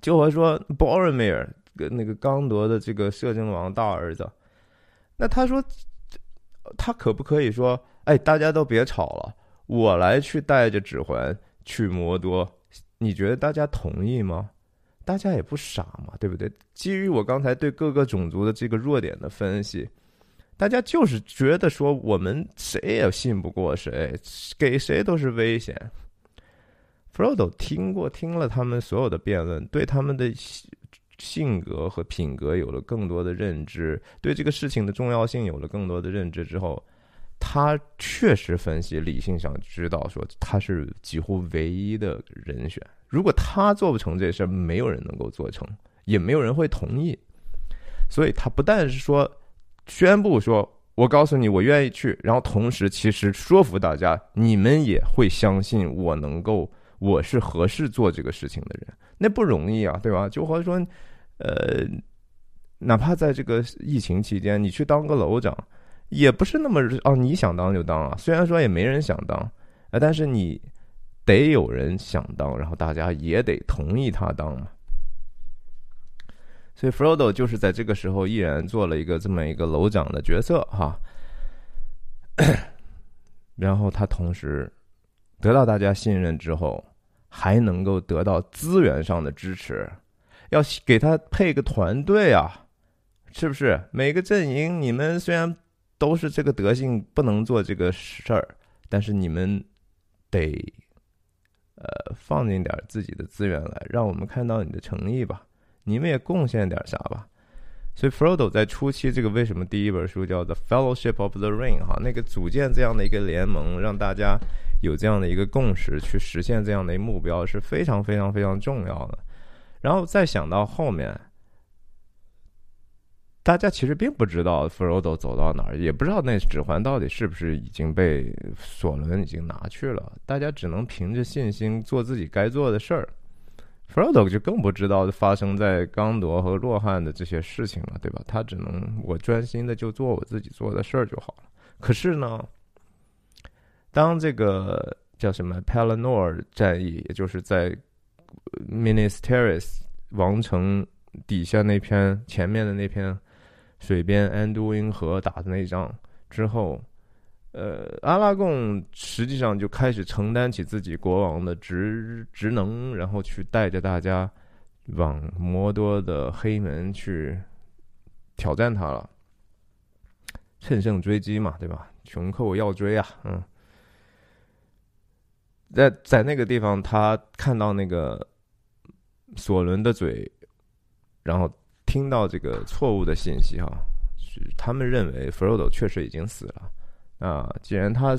就和说 Boromir 那个刚铎的这个摄政王大儿子，那他说他可不可以说，哎，大家都别吵了，我来去带着指环去摩多，你觉得大家同意吗？大家也不傻嘛，对不对？基于我刚才对各个种族的这个弱点的分析。大家就是觉得说，我们谁也信不过谁，给谁都是危险。Frodo 听过听了他们所有的辩论，对他们的性格和品格有了更多的认知，对这个事情的重要性有了更多的认知之后，他确实分析理性上知道说他是几乎唯一的人选。如果他做不成这事儿，没有人能够做成，也没有人会同意。所以他不但是说宣布说。我告诉你，我愿意去，然后同时其实说服大家，你们也会相信我能够，我是合适做这个事情的人，那不容易啊，对吧？就或者说，呃，哪怕在这个疫情期间，你去当个楼长，也不是那么哦，你想当就当啊。虽然说也没人想当，啊，但是你得有人想当，然后大家也得同意他当嘛。所以，Frodo 就是在这个时候毅然做了一个这么一个楼长的角色哈，然后他同时得到大家信任之后，还能够得到资源上的支持，要给他配个团队啊，是不是？每个阵营你们虽然都是这个德性，不能做这个事儿，但是你们得呃放进点自己的资源来，让我们看到你的诚意吧。你们也贡献点啥吧？所以 Frodo 在初期这个为什么第一本书叫《The Fellowship of the Ring》哈，那个组建这样的一个联盟，让大家有这样的一个共识，去实现这样的一个目标是非常非常非常重要的。然后再想到后面，大家其实并不知道 Frodo 走到哪儿，也不知道那指环到底是不是已经被索伦已经拿去了，大家只能凭着信心做自己该做的事儿。Frodo 就更不知道发生在刚铎和洛汗的这些事情了，对吧？他只能我专心的就做我自己做的事儿就好了。可是呢，当这个叫什么 Pelennor 战役，也就是在 Minas Tirith 王城底下那片前面的那片水边安都因河打的那仗之后。呃，阿拉贡实际上就开始承担起自己国王的职职能，然后去带着大家往摩多的黑门去挑战他了，乘胜追击嘛，对吧？穷寇要追啊，嗯，在在那个地方，他看到那个索伦的嘴，然后听到这个错误的信息哈，是他们认为弗罗多确实已经死了。啊，既然他，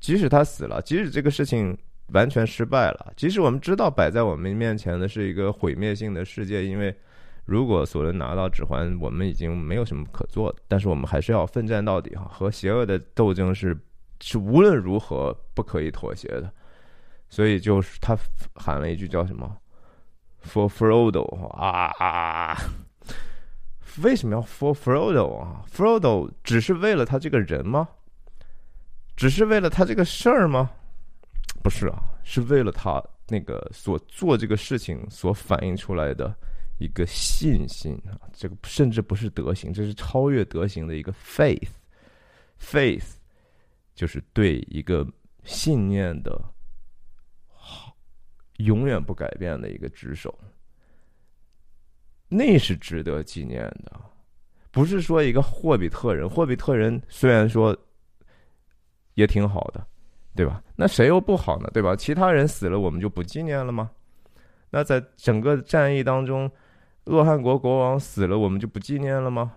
即使他死了，即使这个事情完全失败了，即使我们知道摆在我们面前的是一个毁灭性的世界，因为如果索伦拿到指环，我们已经没有什么可做的，但是我们还是要奋战到底哈，和邪恶的斗争是是无论如何不可以妥协的，所以就是他喊了一句叫什么，For Frodo 啊啊啊，为什么要 For Frodo 啊？Frodo 只是为了他这个人吗？只是为了他这个事儿吗？不是啊，是为了他那个所做这个事情所反映出来的一个信心啊，这个甚至不是德行，这是超越德行的一个 faith，faith 就是对一个信念的好永远不改变的一个执守，那是值得纪念的，不是说一个霍比特人，霍比特人虽然说。也挺好的，对吧？那谁又不好呢？对吧？其他人死了，我们就不纪念了吗？那在整个战役当中，洛汗国国王死了，我们就不纪念了吗？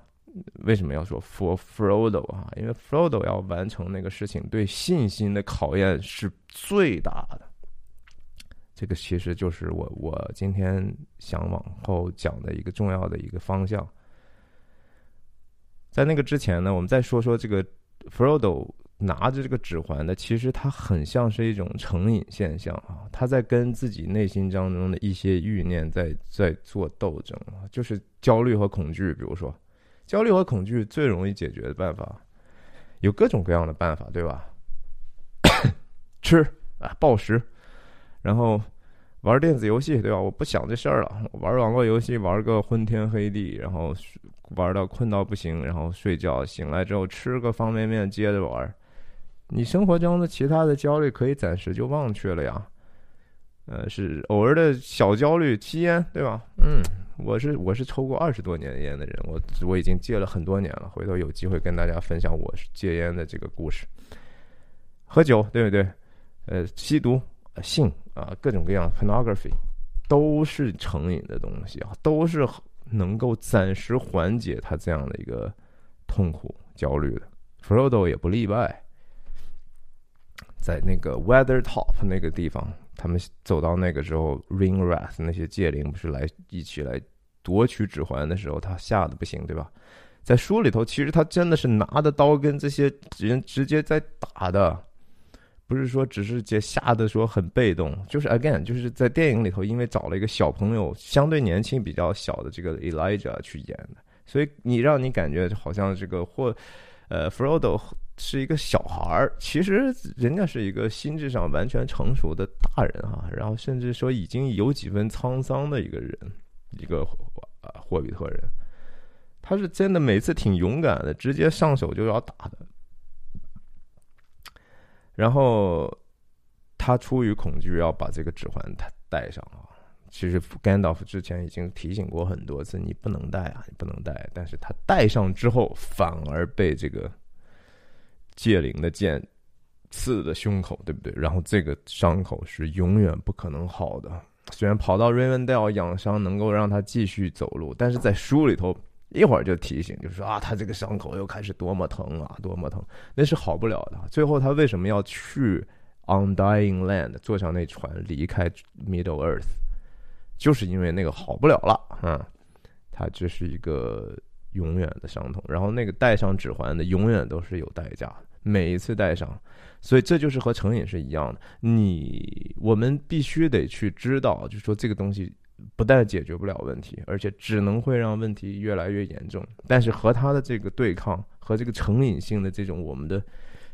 为什么要说 for Frodo 啊？因为 Frodo 要完成那个事情，对信心的考验是最大的。这个其实就是我我今天想往后讲的一个重要的一个方向。在那个之前呢，我们再说说这个 Frodo。拿着这个指环的，其实它很像是一种成瘾现象啊，他在跟自己内心当中的一些欲念在在做斗争啊，就是焦虑和恐惧。比如说，焦虑和恐惧最容易解决的办法，有各种各样的办法，对吧？吃啊，暴食，然后玩电子游戏，对吧？我不想这事儿了，玩网络游戏玩个昏天黑地，然后玩到困到不行，然后睡觉，醒来之后吃个方便面，接着玩。你生活中的其他的焦虑可以暂时就忘却了呀，呃，是偶尔的小焦虑，吸烟，对吧？嗯，我是我是抽过二十多年烟的人，我我已经戒了很多年了，回头有机会跟大家分享我戒烟的这个故事。喝酒，对不对？呃，吸毒、性啊，各种各样 pornography，都是成瘾的东西啊，都是能够暂时缓解他这样的一个痛苦焦虑的。Frodo 也不例外。在那个 Weathertop 那个地方，他们走到那个时候，Ringwrath 那些戒灵不是来一起来夺取指环的时候，他吓得不行，对吧？在书里头，其实他真的是拿着刀跟这些人直接在打的，不是说只是接吓得说很被动，就是 again 就是在电影里头，因为找了一个小朋友，相对年轻比较小的这个 Elijah 去演的，所以你让你感觉好像这个或呃 Frodo。是一个小孩儿，其实人家是一个心智上完全成熟的大人啊，然后甚至说已经有几分沧桑的一个人，一个啊霍比特人，他是真的每次挺勇敢的，直接上手就要打的。然后他出于恐惧要把这个指环他戴上啊，其实甘道夫之前已经提醒过很多次，你不能戴啊，你不能戴，但是他戴上之后反而被这个。戒灵的剑刺的胸口，对不对？然后这个伤口是永远不可能好的。虽然跑到瑞文戴尔养伤能够让他继续走路，但是在书里头一会儿就提醒，就是说啊，他这个伤口又开始多么疼啊，多么疼，那是好不了的。最后他为什么要去 Undying Land 坐上那船离开 Middle Earth，就是因为那个好不了了。嗯，他这是一个。永远的伤痛，然后那个戴上指环的永远都是有代价的，每一次戴上，所以这就是和成瘾是一样的。你我们必须得去知道，就是说这个东西不但解决不了问题，而且只能会让问题越来越严重。但是和他的这个对抗，和这个成瘾性的这种我们的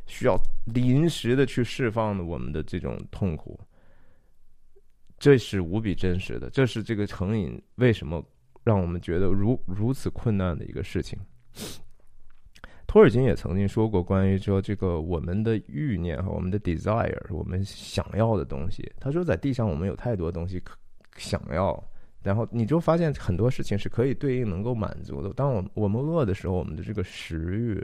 需要临时的去释放的我们的这种痛苦，这是无比真实的。这是这个成瘾为什么？让我们觉得如如此困难的一个事情。托尔金也曾经说过关于说这个我们的欲念和我们的 desire，我们想要的东西。他说在地上我们有太多东西可想要，然后你就发现很多事情是可以对应能够满足的。当我我们饿的时候，我们的这个食欲，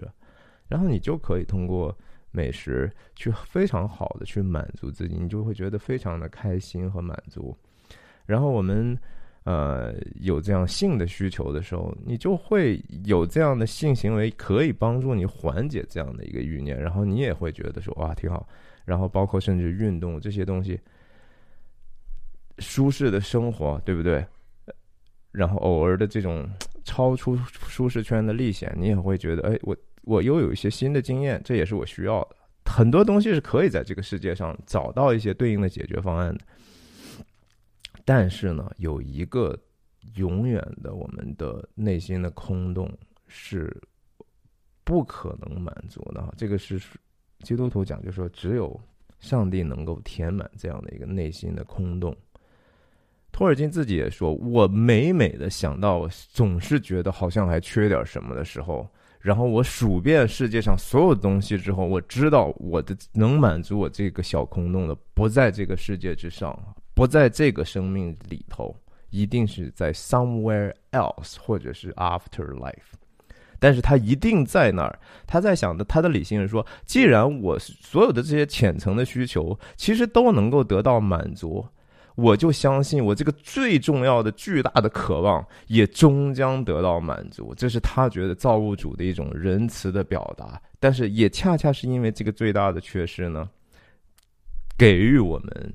然后你就可以通过美食去非常好的去满足自己，你就会觉得非常的开心和满足。然后我们。呃，有这样性的需求的时候，你就会有这样的性行为，可以帮助你缓解这样的一个欲念，然后你也会觉得说哇挺好，然后包括甚至运动这些东西，舒适的生活，对不对？然后偶尔的这种超出舒适圈的历险，你也会觉得哎，我我又有一些新的经验，这也是我需要的。很多东西是可以在这个世界上找到一些对应的解决方案的。但是呢，有一个永远的我们的内心的空洞是不可能满足的。这个是基督徒讲，就说只有上帝能够填满这样的一个内心的空洞。托尔金自己也说，我每每的想到，总是觉得好像还缺点什么的时候，然后我数遍世界上所有东西之后，我知道我的能满足我这个小空洞的不在这个世界之上。不在这个生命里头，一定是在 somewhere else，或者是 after life，但是他一定在那儿。他在想的，他的理性是说，既然我所有的这些浅层的需求其实都能够得到满足，我就相信我这个最重要的、巨大的渴望也终将得到满足。这是他觉得造物主的一种仁慈的表达。但是也恰恰是因为这个最大的缺失呢，给予我们。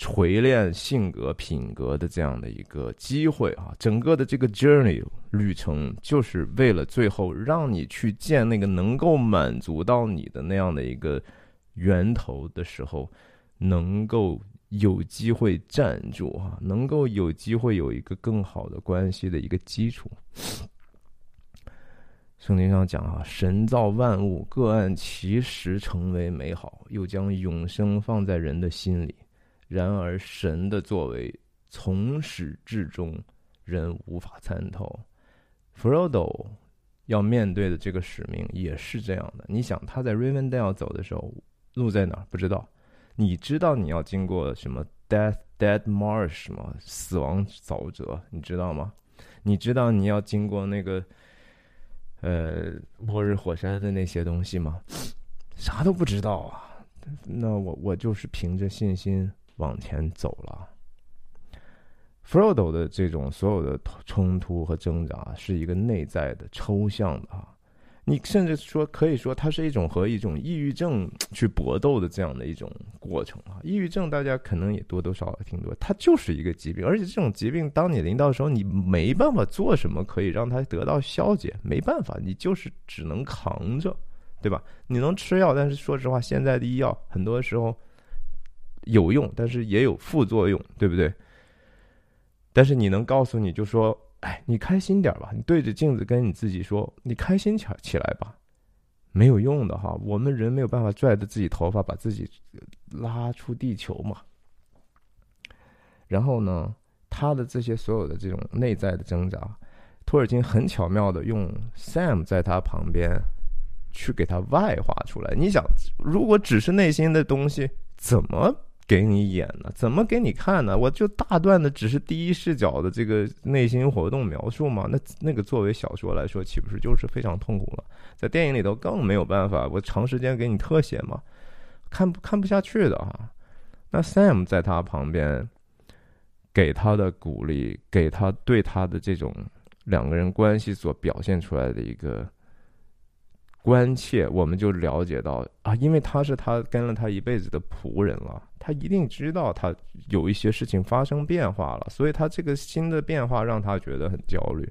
锤炼性格品格的这样的一个机会啊，整个的这个 journey 旅程，就是为了最后让你去见那个能够满足到你的那样的一个源头的时候，能够有机会站住啊，能够有机会有一个更好的关系的一个基础。圣经上讲啊，神造万物，各按其时成为美好，又将永生放在人的心里。然而，神的作为从始至终，人无法参透。Frodo 要面对的这个使命也是这样的。你想，他在 Rivendell 走的时候，路在哪儿？不知道。你知道你要经过什么 Death Dead Marsh 吗？死亡沼泽，你知道吗？你知道你要经过那个呃末日火山的那些东西吗？啥都不知道啊。那我我就是凭着信心。往前走了 Frodo 的这种所有的冲突和挣扎是一个内在的、抽象的啊。你甚至说可以说，它是一种和一种抑郁症去搏斗的这样的一种过程啊。抑郁症大家可能也多多少少听多，它就是一个疾病，而且这种疾病当你临到的时候，你没办法做什么可以让它得到消解，没办法，你就是只能扛着，对吧？你能吃药，但是说实话，现在的医药很多时候有用，但是也有副作用，对不对？但是你能告诉你就说，哎，你开心点吧，你对着镜子跟你自己说，你开心起起来吧，没有用的哈。我们人没有办法拽着自己头发把自己拉出地球嘛。然后呢，他的这些所有的这种内在的挣扎，托尔金很巧妙的用 Sam 在他旁边去给他外化出来。你想，如果只是内心的东西，怎么？给你演呢？怎么给你看呢？我就大段的只是第一视角的这个内心活动描述嘛。那那个作为小说来说，岂不是就是非常痛苦了？在电影里头更没有办法，我长时间给你特写嘛，看不看不下去的哈。那 Sam 在他旁边，给他的鼓励，给他对他的这种两个人关系所表现出来的一个。关切，我们就了解到啊，因为他是他跟了他一辈子的仆人了，他一定知道他有一些事情发生变化了，所以他这个新的变化让他觉得很焦虑。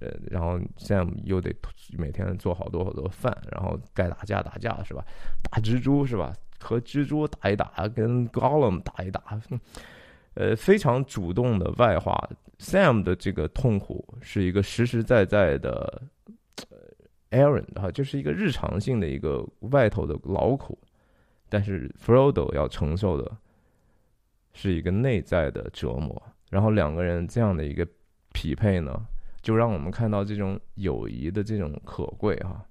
呃，然后 Sam 又得每天做好多好多饭，然后该打架打架是吧？打蜘蛛是吧？和蜘蛛打一打，跟 Gollum 打一打，呃，非常主动的外化 Sam 的这个痛苦是一个实实在在的。Aaron 哈，就是一个日常性的一个外头的劳苦，但是 Frodo 要承受的是一个内在的折磨。然后两个人这样的一个匹配呢，就让我们看到这种友谊的这种可贵哈。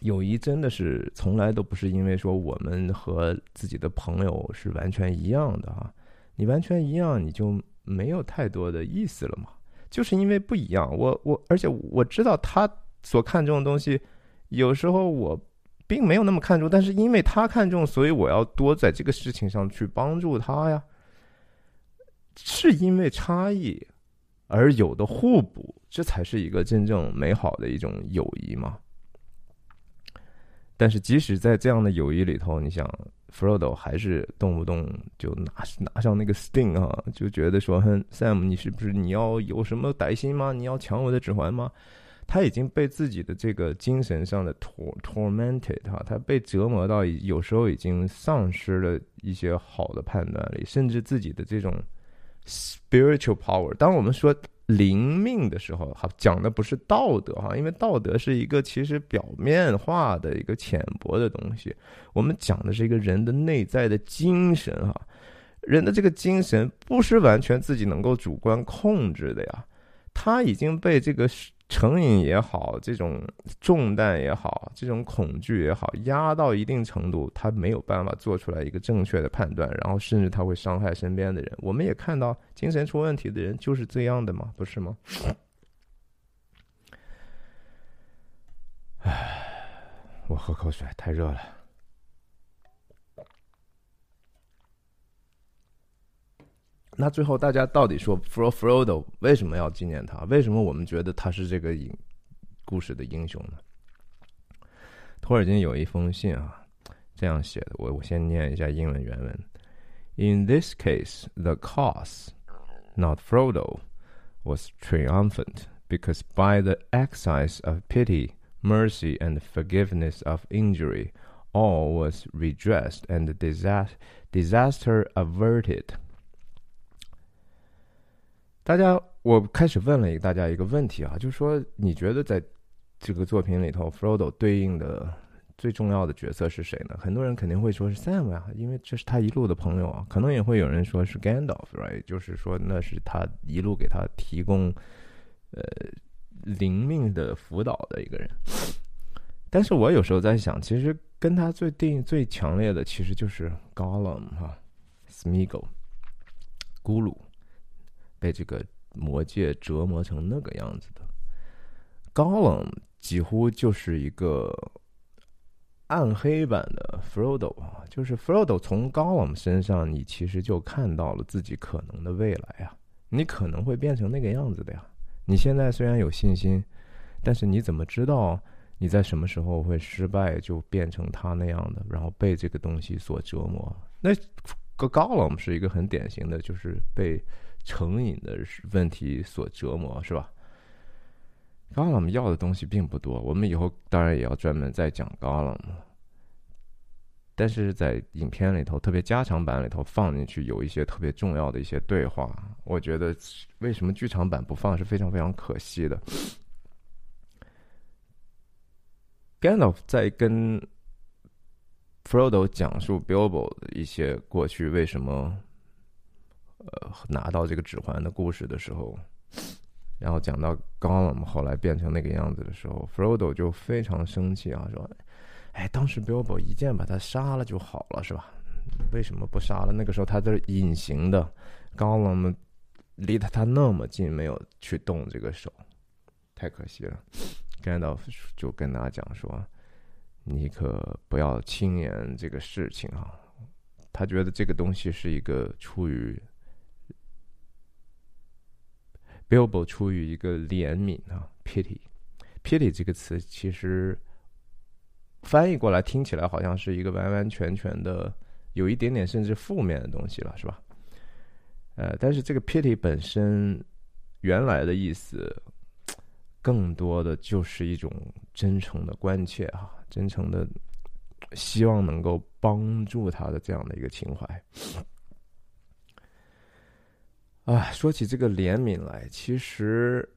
友谊真的是从来都不是因为说我们和自己的朋友是完全一样的哈，你完全一样你就没有太多的意思了嘛。就是因为不一样，我我而且我知道他。所看重的东西，有时候我并没有那么看重，但是因为他看重，所以我要多在这个事情上去帮助他呀。是因为差异而有的互补，这才是一个真正美好的一种友谊嘛。但是即使在这样的友谊里头，你想，Frodo 还是动不动就拿拿上那个 Sting 啊，就觉得说，哼，Sam，你是不是你要有什么歹心吗？你要抢我的指环吗？他已经被自己的这个精神上的 tor tormented 哈，他被折磨到有时候已经丧失了一些好的判断力，甚至自己的这种 spiritual power。当我们说灵命的时候，哈，讲的不是道德哈，因为道德是一个其实表面化的一个浅薄的东西，我们讲的是一个人的内在的精神哈，人的这个精神不是完全自己能够主观控制的呀，他已经被这个。成瘾也好，这种重担也好，这种恐惧也好，压到一定程度，他没有办法做出来一个正确的判断，然后甚至他会伤害身边的人。我们也看到，精神出问题的人就是这样的嘛，不是吗？唉，我喝口水，太热了。那最后，大家到底说 Fro Frodo 为什么要纪念他？为什么我们觉得他是这个英故事的英雄呢？托尔金有一封信啊，这样写的，我我先念一下英文原文：In this case, the cause, not Frodo, was triumphant because by the exercise of pity, mercy, and forgiveness of injury, all was redressed and disaster disaster averted. 大家，我开始问了一大家一个问题啊，就是说，你觉得在这个作品里头，Frodo 对应的最重要的角色是谁呢？很多人肯定会说是 Sam 啊，因为这是他一路的朋友啊。可能也会有人说是 Gandalf，right？就是说那是他一路给他提供呃灵命的辅导的一个人。但是我有时候在想，其实跟他最定最强烈的，其实就是 Gollum 哈，Smeagol，咕噜。被这个魔界折磨成那个样子的高冷，几乎就是一个暗黑版的 Frodo 啊！就是 Frodo 从高冷身上，你其实就看到了自己可能的未来啊！你可能会变成那个样子的呀。你现在虽然有信心，但是你怎么知道你在什么时候会失败，就变成他那样的，然后被这个东西所折磨？那个高冷是一个很典型的，就是被成瘾的问题所折磨，是吧？高冷要的东西并不多，我们以后当然也要专门再讲高冷。但是在影片里头，特别加长版里头放进去有一些特别重要的一些对话，我觉得为什么剧场版不放是非常非常可惜的。Gandalf 在跟 Frodo 讲述 Bilbo 的一些过去为什么呃拿到这个指环的故事的时候，然后讲到 gon 后来变成那个样子的时候，Frodo 就非常生气啊，说。哎，当时 Bilbo 一剑把他杀了就好了，是吧？为什么不杀了？那个时候他是隐形的，高冷离他他那么近，没有去动这个手，太可惜了。Gandalf 就跟大家讲说：“你可不要轻言这个事情啊！”他觉得这个东西是一个出于 Bilbo 出于一个怜悯啊，pity，pity 这个词其实。翻译过来听起来好像是一个完完全全的，有一点点甚至负面的东西了，是吧？呃，但是这个 pity 本身原来的意思，更多的就是一种真诚的关切啊，真诚的希望能够帮助他的这样的一个情怀。啊，说起这个怜悯来，其实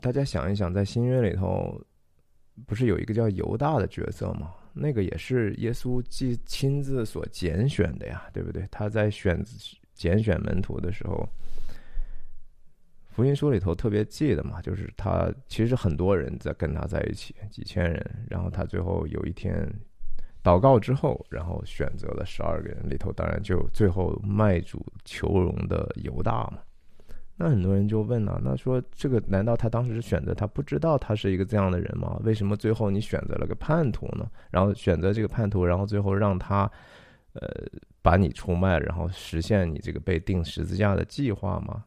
大家想一想，在新约里头。不是有一个叫犹大的角色吗？那个也是耶稣既亲自所拣选的呀，对不对？他在选拣选门徒的时候，福音书里头特别记得嘛，就是他其实很多人在跟他在一起，几千人，然后他最后有一天祷告之后，然后选择了十二个人里头，当然就最后卖主求荣的犹大嘛。那很多人就问了，那说这个难道他当时选择他不知道他是一个这样的人吗？为什么最后你选择了个叛徒呢？然后选择这个叛徒，然后最后让他，呃，把你出卖，然后实现你这个被钉十字架的计划吗？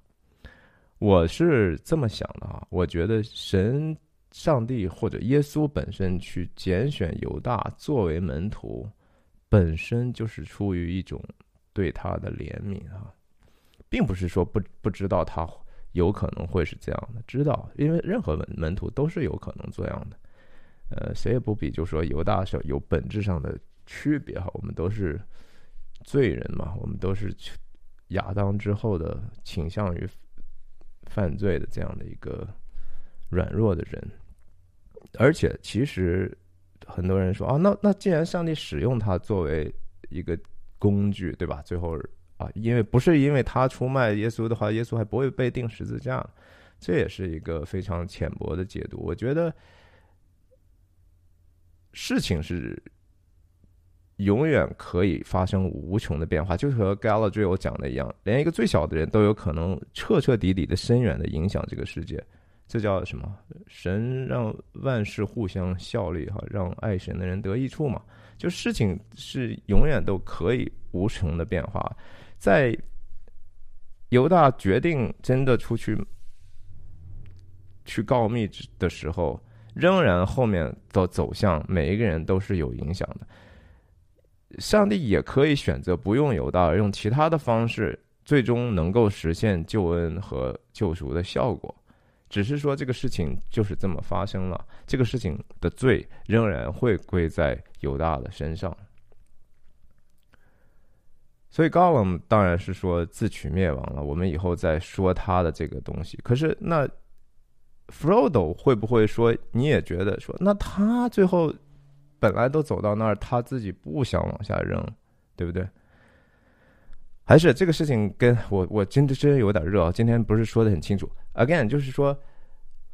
我是这么想的啊，我觉得神、上帝或者耶稣本身去拣选犹大作为门徒，本身就是出于一种对他的怜悯啊。并不是说不不知道他有可能会是这样的，知道，因为任何门门徒都是有可能这样的，呃，谁也不比就说犹大是有本质上的区别哈，我们都是罪人嘛，我们都是亚当之后的倾向于犯罪的这样的一个软弱的人，而且其实很多人说啊，那那既然上帝使用他作为一个工具，对吧？最后。啊，因为不是因为他出卖耶稣的话，耶稣还不会被钉十字架，这也是一个非常浅薄的解读。我觉得事情是永远可以发生无穷的变化，就和 Galadriel 讲的一样，连一个最小的人都有可能彻彻底底的、深远的影响这个世界。这叫什么？神让万事互相效力，哈，让爱神的人得益处嘛。就事情是永远都可以无穷的变化。在犹大决定真的出去去告密的时候，仍然后面的走向，每一个人都是有影响的。上帝也可以选择不用犹大，用其他的方式，最终能够实现救恩和救赎的效果。只是说这个事情就是这么发生了，这个事情的罪仍然会归在犹大的身上。所以高冷当然是说自取灭亡了。我们以后再说他的这个东西。可是那 Frodo 会不会说你也觉得说，那他最后本来都走到那儿，他自己不想往下扔，对不对？还是这个事情跟我我真的真有点热啊！今天不是说的很清楚。Again，就是说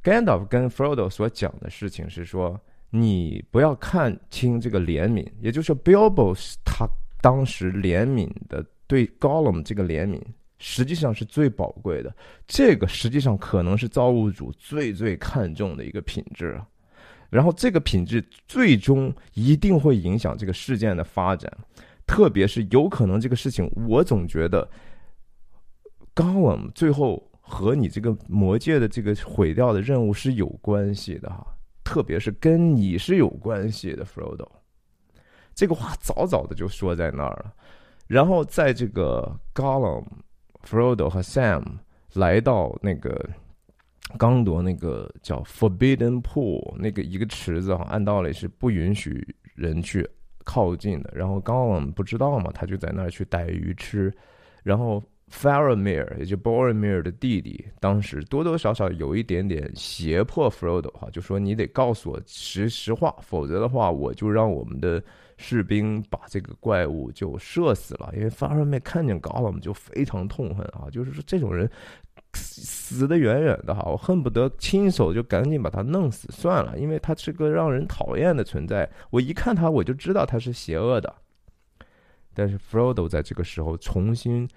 Gandalf 跟 Frodo 所讲的事情是说，你不要看清这个怜悯，也就是说 Bilbo 他。当时怜悯的对 Gollum 这个怜悯，实际上是最宝贵的。这个实际上可能是造物主最最看重的一个品质啊。然后这个品质最终一定会影响这个事件的发展，特别是有可能这个事情，我总觉得高冷最后和你这个魔界的这个毁掉的任务是有关系的哈，特别是跟你是有关系的，Frodo。这个话早早的就说在那儿了。然后在这个 Gollum、Frodo 和 Sam 来到那个刚夺那个叫 Forbidden Pool 那个一个池子哈，按道理是不允许人去靠近的。然后 Gollum 不知道嘛，他就在那儿去逮鱼吃，然后。Faramir，也就 Boromir 的弟弟，当时多多少少有一点点胁迫 Frodo 哈，就说你得告诉我实实话，否则的话，我就让我们的士兵把这个怪物就射死了。因为 Faramir 看见 Gollum 就非常痛恨啊，就是说这种人死死的远远的哈，我恨不得亲手就赶紧把他弄死算了，因为他是个让人讨厌的存在。我一看他，我就知道他是邪恶的。但是 Frodo 在这个时候重新。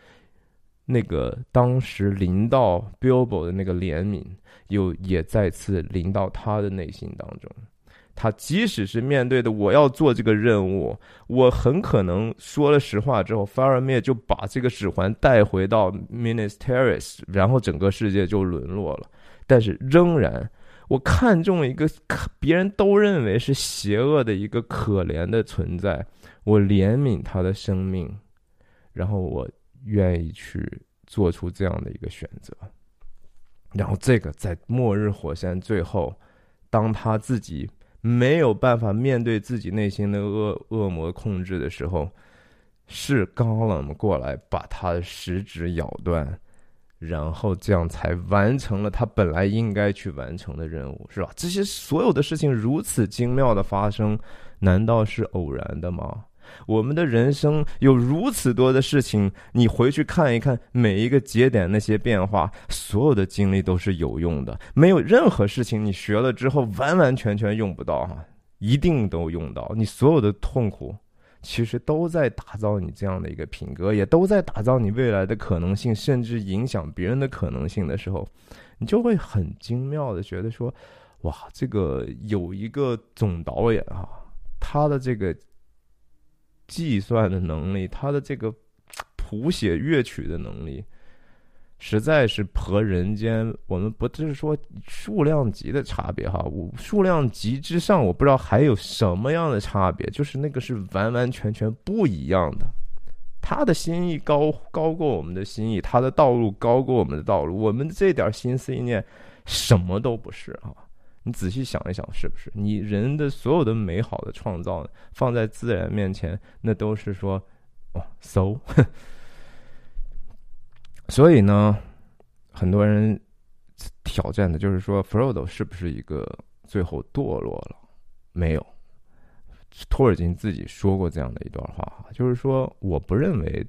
那个当时临到 Bilbo 的那个怜悯，又也再次临到他的内心当中。他即使是面对的我要做这个任务，我很可能说了实话之后，Faramir 就把这个指环带回到 Ministeris，然后整个世界就沦落了。但是仍然，我看中了一个别人都认为是邪恶的一个可怜的存在，我怜悯他的生命，然后我。愿意去做出这样的一个选择，然后这个在末日火山最后，当他自己没有办法面对自己内心的恶恶魔控制的时候，是高冷过来把他的食指咬断，然后这样才完成了他本来应该去完成的任务，是吧？这些所有的事情如此精妙的发生，难道是偶然的吗？我们的人生有如此多的事情，你回去看一看每一个节点那些变化，所有的经历都是有用的。没有任何事情你学了之后完完全全用不到哈，一定都用到。你所有的痛苦，其实都在打造你这样的一个品格，也都在打造你未来的可能性，甚至影响别人的可能性的时候，你就会很精妙的觉得说，哇，这个有一个总导演啊，他的这个。计算的能力，他的这个谱写乐曲的能力，实在是和人间我们不是说数量级的差别哈，我数量级之上，我不知道还有什么样的差别，就是那个是完完全全不一样的。他的心意高高过我们的心意，他的道路高过我们的道路，我们这点心思意念什么都不是啊。你仔细想一想，是不是你人的所有的美好的创造放在自然面前，那都是说，哦，so。所以呢，很多人挑战的就是说，Frodo 是不是一个最后堕落了？没有，托尔金自己说过这样的一段话，就是说，我不认为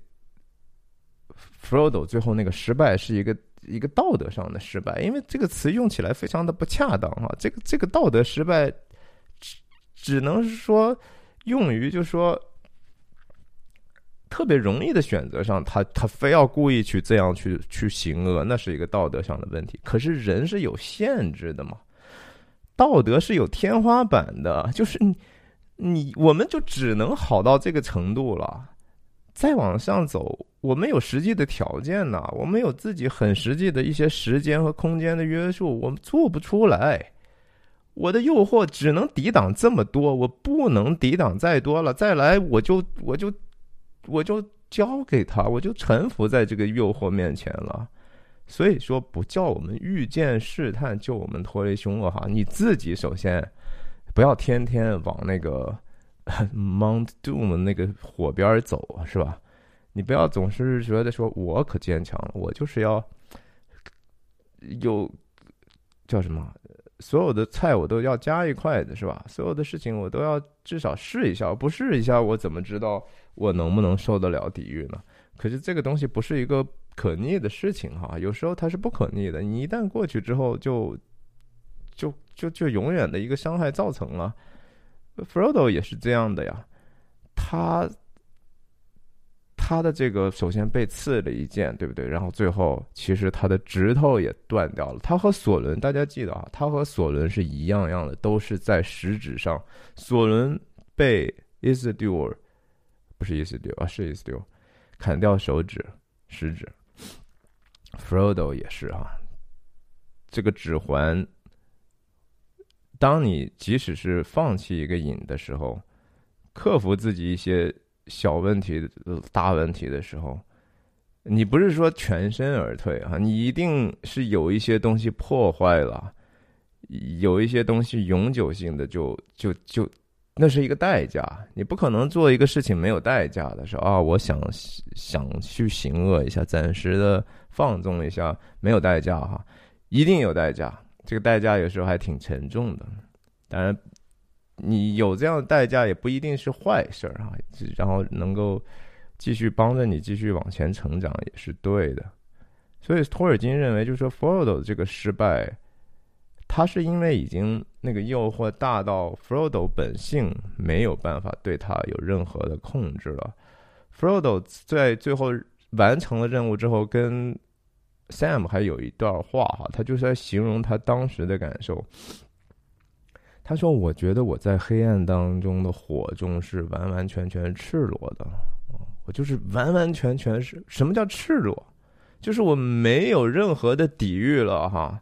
Frodo 最后那个失败是一个。一个道德上的失败，因为这个词用起来非常的不恰当哈。这个这个道德失败，只只能是说用于就说特别容易的选择上，他他非要故意去这样去去行恶，那是一个道德上的问题。可是人是有限制的嘛，道德是有天花板的，就是你你我们就只能好到这个程度了，再往上走。我们有实际的条件呐，我们有自己很实际的一些时间和空间的约束，我们做不出来。我的诱惑只能抵挡这么多，我不能抵挡再多了。再来，我就我就我就交给他，我就臣服在这个诱惑面前了。所以说，不叫我们遇见试探，救我们脱离凶恶哈。你自己首先不要天天往那个 Mount Doom 那个火边走啊，是吧？你不要总是觉得说我可坚强了，我就是要有叫什么，所有的菜我都要加一筷子，是吧？所有的事情我都要至少试一下，不试一下我怎么知道我能不能受得了抵御呢？可是这个东西不是一个可逆的事情哈，有时候它是不可逆的。你一旦过去之后，就就就就永远的一个伤害造成了。Frodo 也是这样的呀，他。他的这个首先被刺了一剑，对不对？然后最后其实他的指头也断掉了。他和索伦，大家记得啊，他和索伦是一样样的，都是在食指上。索伦被 Isildur 不是 Isildur 啊，是 Isildur 砍掉手指食指。Frodo 也是哈，这个指环，当你即使是放弃一个瘾的时候，克服自己一些小问题、大问题的时候，你不是说全身而退啊，你一定是有一些东西破坏了，有一些东西永久性的就就就。那是一个代价，你不可能做一个事情没有代价的。说啊，我想想去行恶一下，暂时的放纵一下，没有代价哈，一定有代价。这个代价有时候还挺沉重的。当然，你有这样的代价也不一定是坏事儿啊。然后能够继续帮着你继续往前成长也是对的。所以托尔金认为，就是说 Frodo 这个失败。他是因为已经那个诱惑大到 Frodo 本性没有办法对他有任何的控制了。Frodo 在最后完成了任务之后，跟 Sam 还有一段话哈，他就是在形容他当时的感受。他说：“我觉得我在黑暗当中的火中是完完全全赤裸的，我就是完完全全是什么叫赤裸？就是我没有任何的抵御了哈。”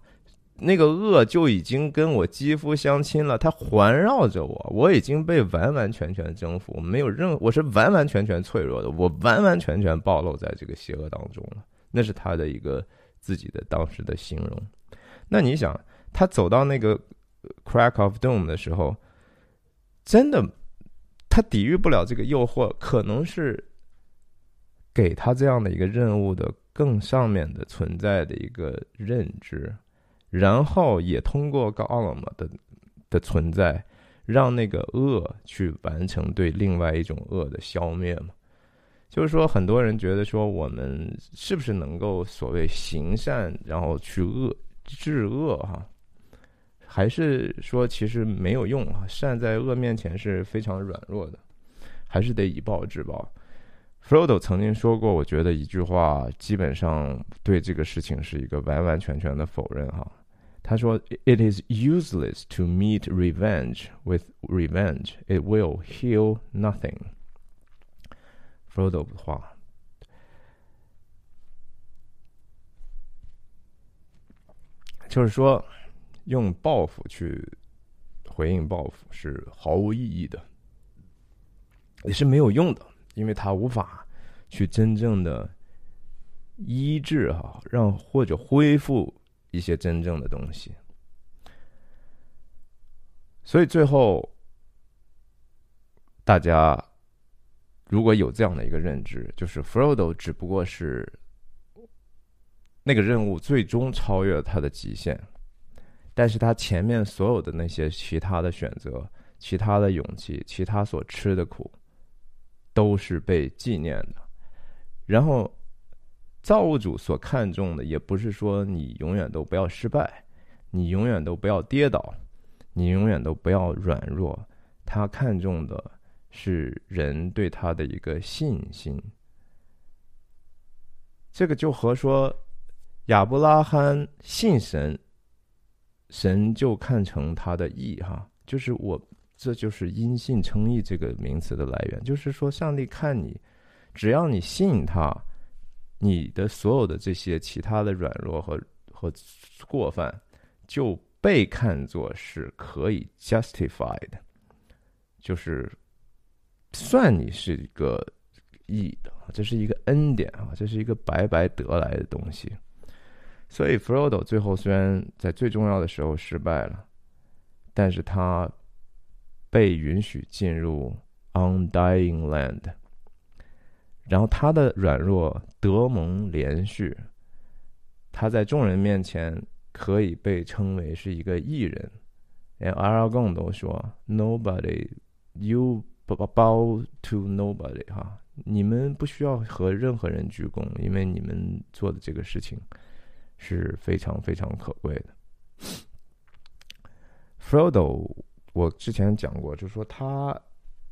那个恶就已经跟我肌肤相亲了，它环绕着我，我已经被完完全全征服，没有任我是完完全全脆弱的，我完完全全暴露在这个邪恶当中了。那是他的一个自己的当时的形容。那你想，他走到那个 crack of doom 的时候，真的他抵御不了这个诱惑，可能是给他这样的一个任务的更上面的存在的一个认知。然后也通过高奥尔的的存在，让那个恶去完成对另外一种恶的消灭嘛。就是说，很多人觉得说，我们是不是能够所谓行善，然后去恶治恶哈？还是说其实没有用啊？善在恶面前是非常软弱的，还是得以暴制暴。Frodo 曾经说过，我觉得一句话，基本上对这个事情是一个完完全全的否认哈。他说：“It is useless to meet revenge with revenge. It will heal nothing.” Frodo 的话，就是说，用报复去回应报复是毫无意义的，也是没有用的，因为他无法去真正的医治哈，让或者恢复。一些真正的东西，所以最后大家如果有这样的一个认知，就是 Frodo 只不过是那个任务最终超越了他的极限，但是他前面所有的那些其他的选择、其他的勇气、其他所吃的苦，都是被纪念的，然后。造物主所看重的，也不是说你永远都不要失败，你永远都不要跌倒，你永远都不要软弱。他看重的是人对他的一个信心。这个就和说亚伯拉罕信神，神就看成他的义哈，就是我这就是因信称义这个名词的来源，就是说上帝看你，只要你信他。你的所有的这些其他的软弱和和过犯，就被看作是可以 justified，就是算你是一个义的，这是一个恩典啊，这是一个白白得来的东西。所以 Frodo 最后虽然在最重要的时候失败了，但是他被允许进入 Undying Land。然后他的软弱得蒙连续，他在众人面前可以被称为是一个艺人，连阿拉贡都说：“Nobody, you About to nobody。”哈，你们不需要和任何人鞠躬，因为你们做的这个事情是非常非常可贵的。Frodo，我之前讲过，就是说他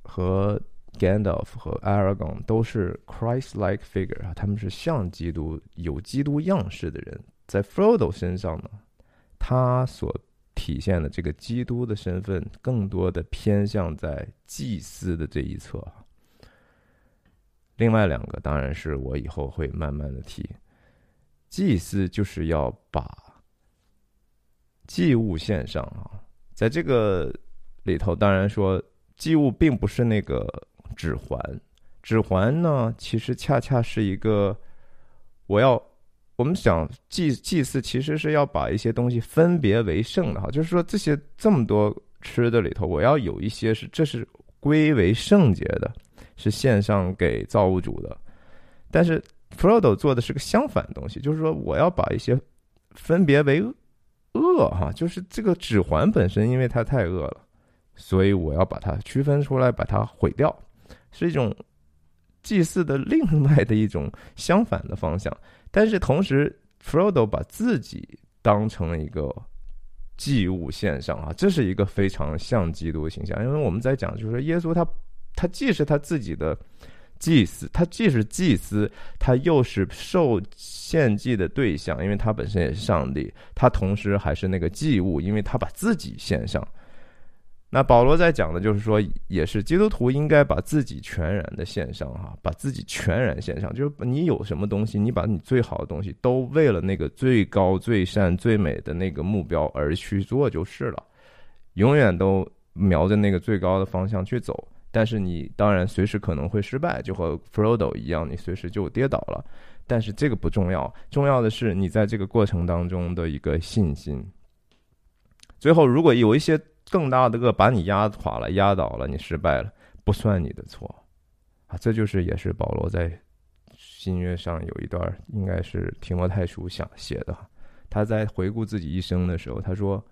和。Gandalf 和 Aragorn 都是 Christ-like figure 啊，他们是像基督、有基督样式的人。在 Frodo 身上呢，他所体现的这个基督的身份，更多的偏向在祭司的这一侧。另外两个当然是我以后会慢慢的提。祭司就是要把祭物献上啊。在这个里头，当然说祭物并不是那个指环，指环呢，其实恰恰是一个我要。我们想祭祭祀，其实是要把一些东西分别为圣的哈，就是说这些这么多吃的里头，我要有一些是这是归为圣洁的，是献上给造物主的。但是 Frodo 做的是个相反的东西，就是说我要把一些分别为恶哈，就是这个指环本身因为它太恶了，所以我要把它区分出来，把它毁掉，是一种祭祀的另外的一种相反的方向。但是同时，Frodo 把自己当成了一个祭物献上啊，这是一个非常像基督形象。因为我们在讲，就是说耶稣他他既是他自己的祭司，他既是祭司，他又是受献祭的对象，因为他本身也是上帝，他同时还是那个祭物，因为他把自己献上。那保罗在讲的就是说，也是基督徒应该把自己全然的献上哈，把自己全然献上，就是你有什么东西，你把你最好的东西都为了那个最高、最善、最美的那个目标而去做就是了，永远都瞄着那个最高的方向去走。但是你当然随时可能会失败，就和 Frodo 一样，你随时就跌倒了。但是这个不重要，重要的是你在这个过程当中的一个信心。最后，如果有一些。更大的恶把你压垮了、压倒了，你失败了，不算你的错，啊，这就是也是保罗在新约上有一段，应该是提摩太书想写的。他在回顾自己一生的时候，他说：“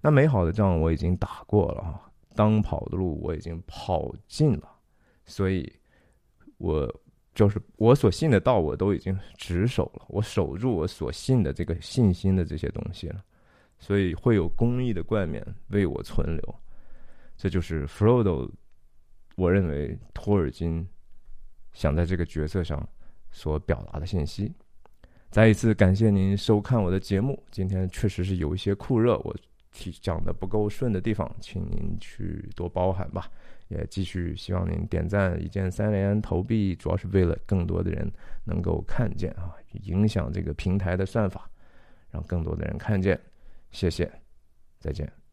那美好的仗我已经打过了，哈，当跑的路我已经跑尽了，所以，我就是我所信的道，我都已经执守了，我守住我所信的这个信心的这些东西了。”所以会有公益的冠冕为我存留，这就是 Frodo，我认为托尔金想在这个角色上所表达的信息。再一次感谢您收看我的节目，今天确实是有一些酷热，我提讲的不够顺的地方，请您去多包涵吧。也继续希望您点赞、一键三连、投币，主要是为了更多的人能够看见啊，影响这个平台的算法，让更多的人看见。谢谢，再见。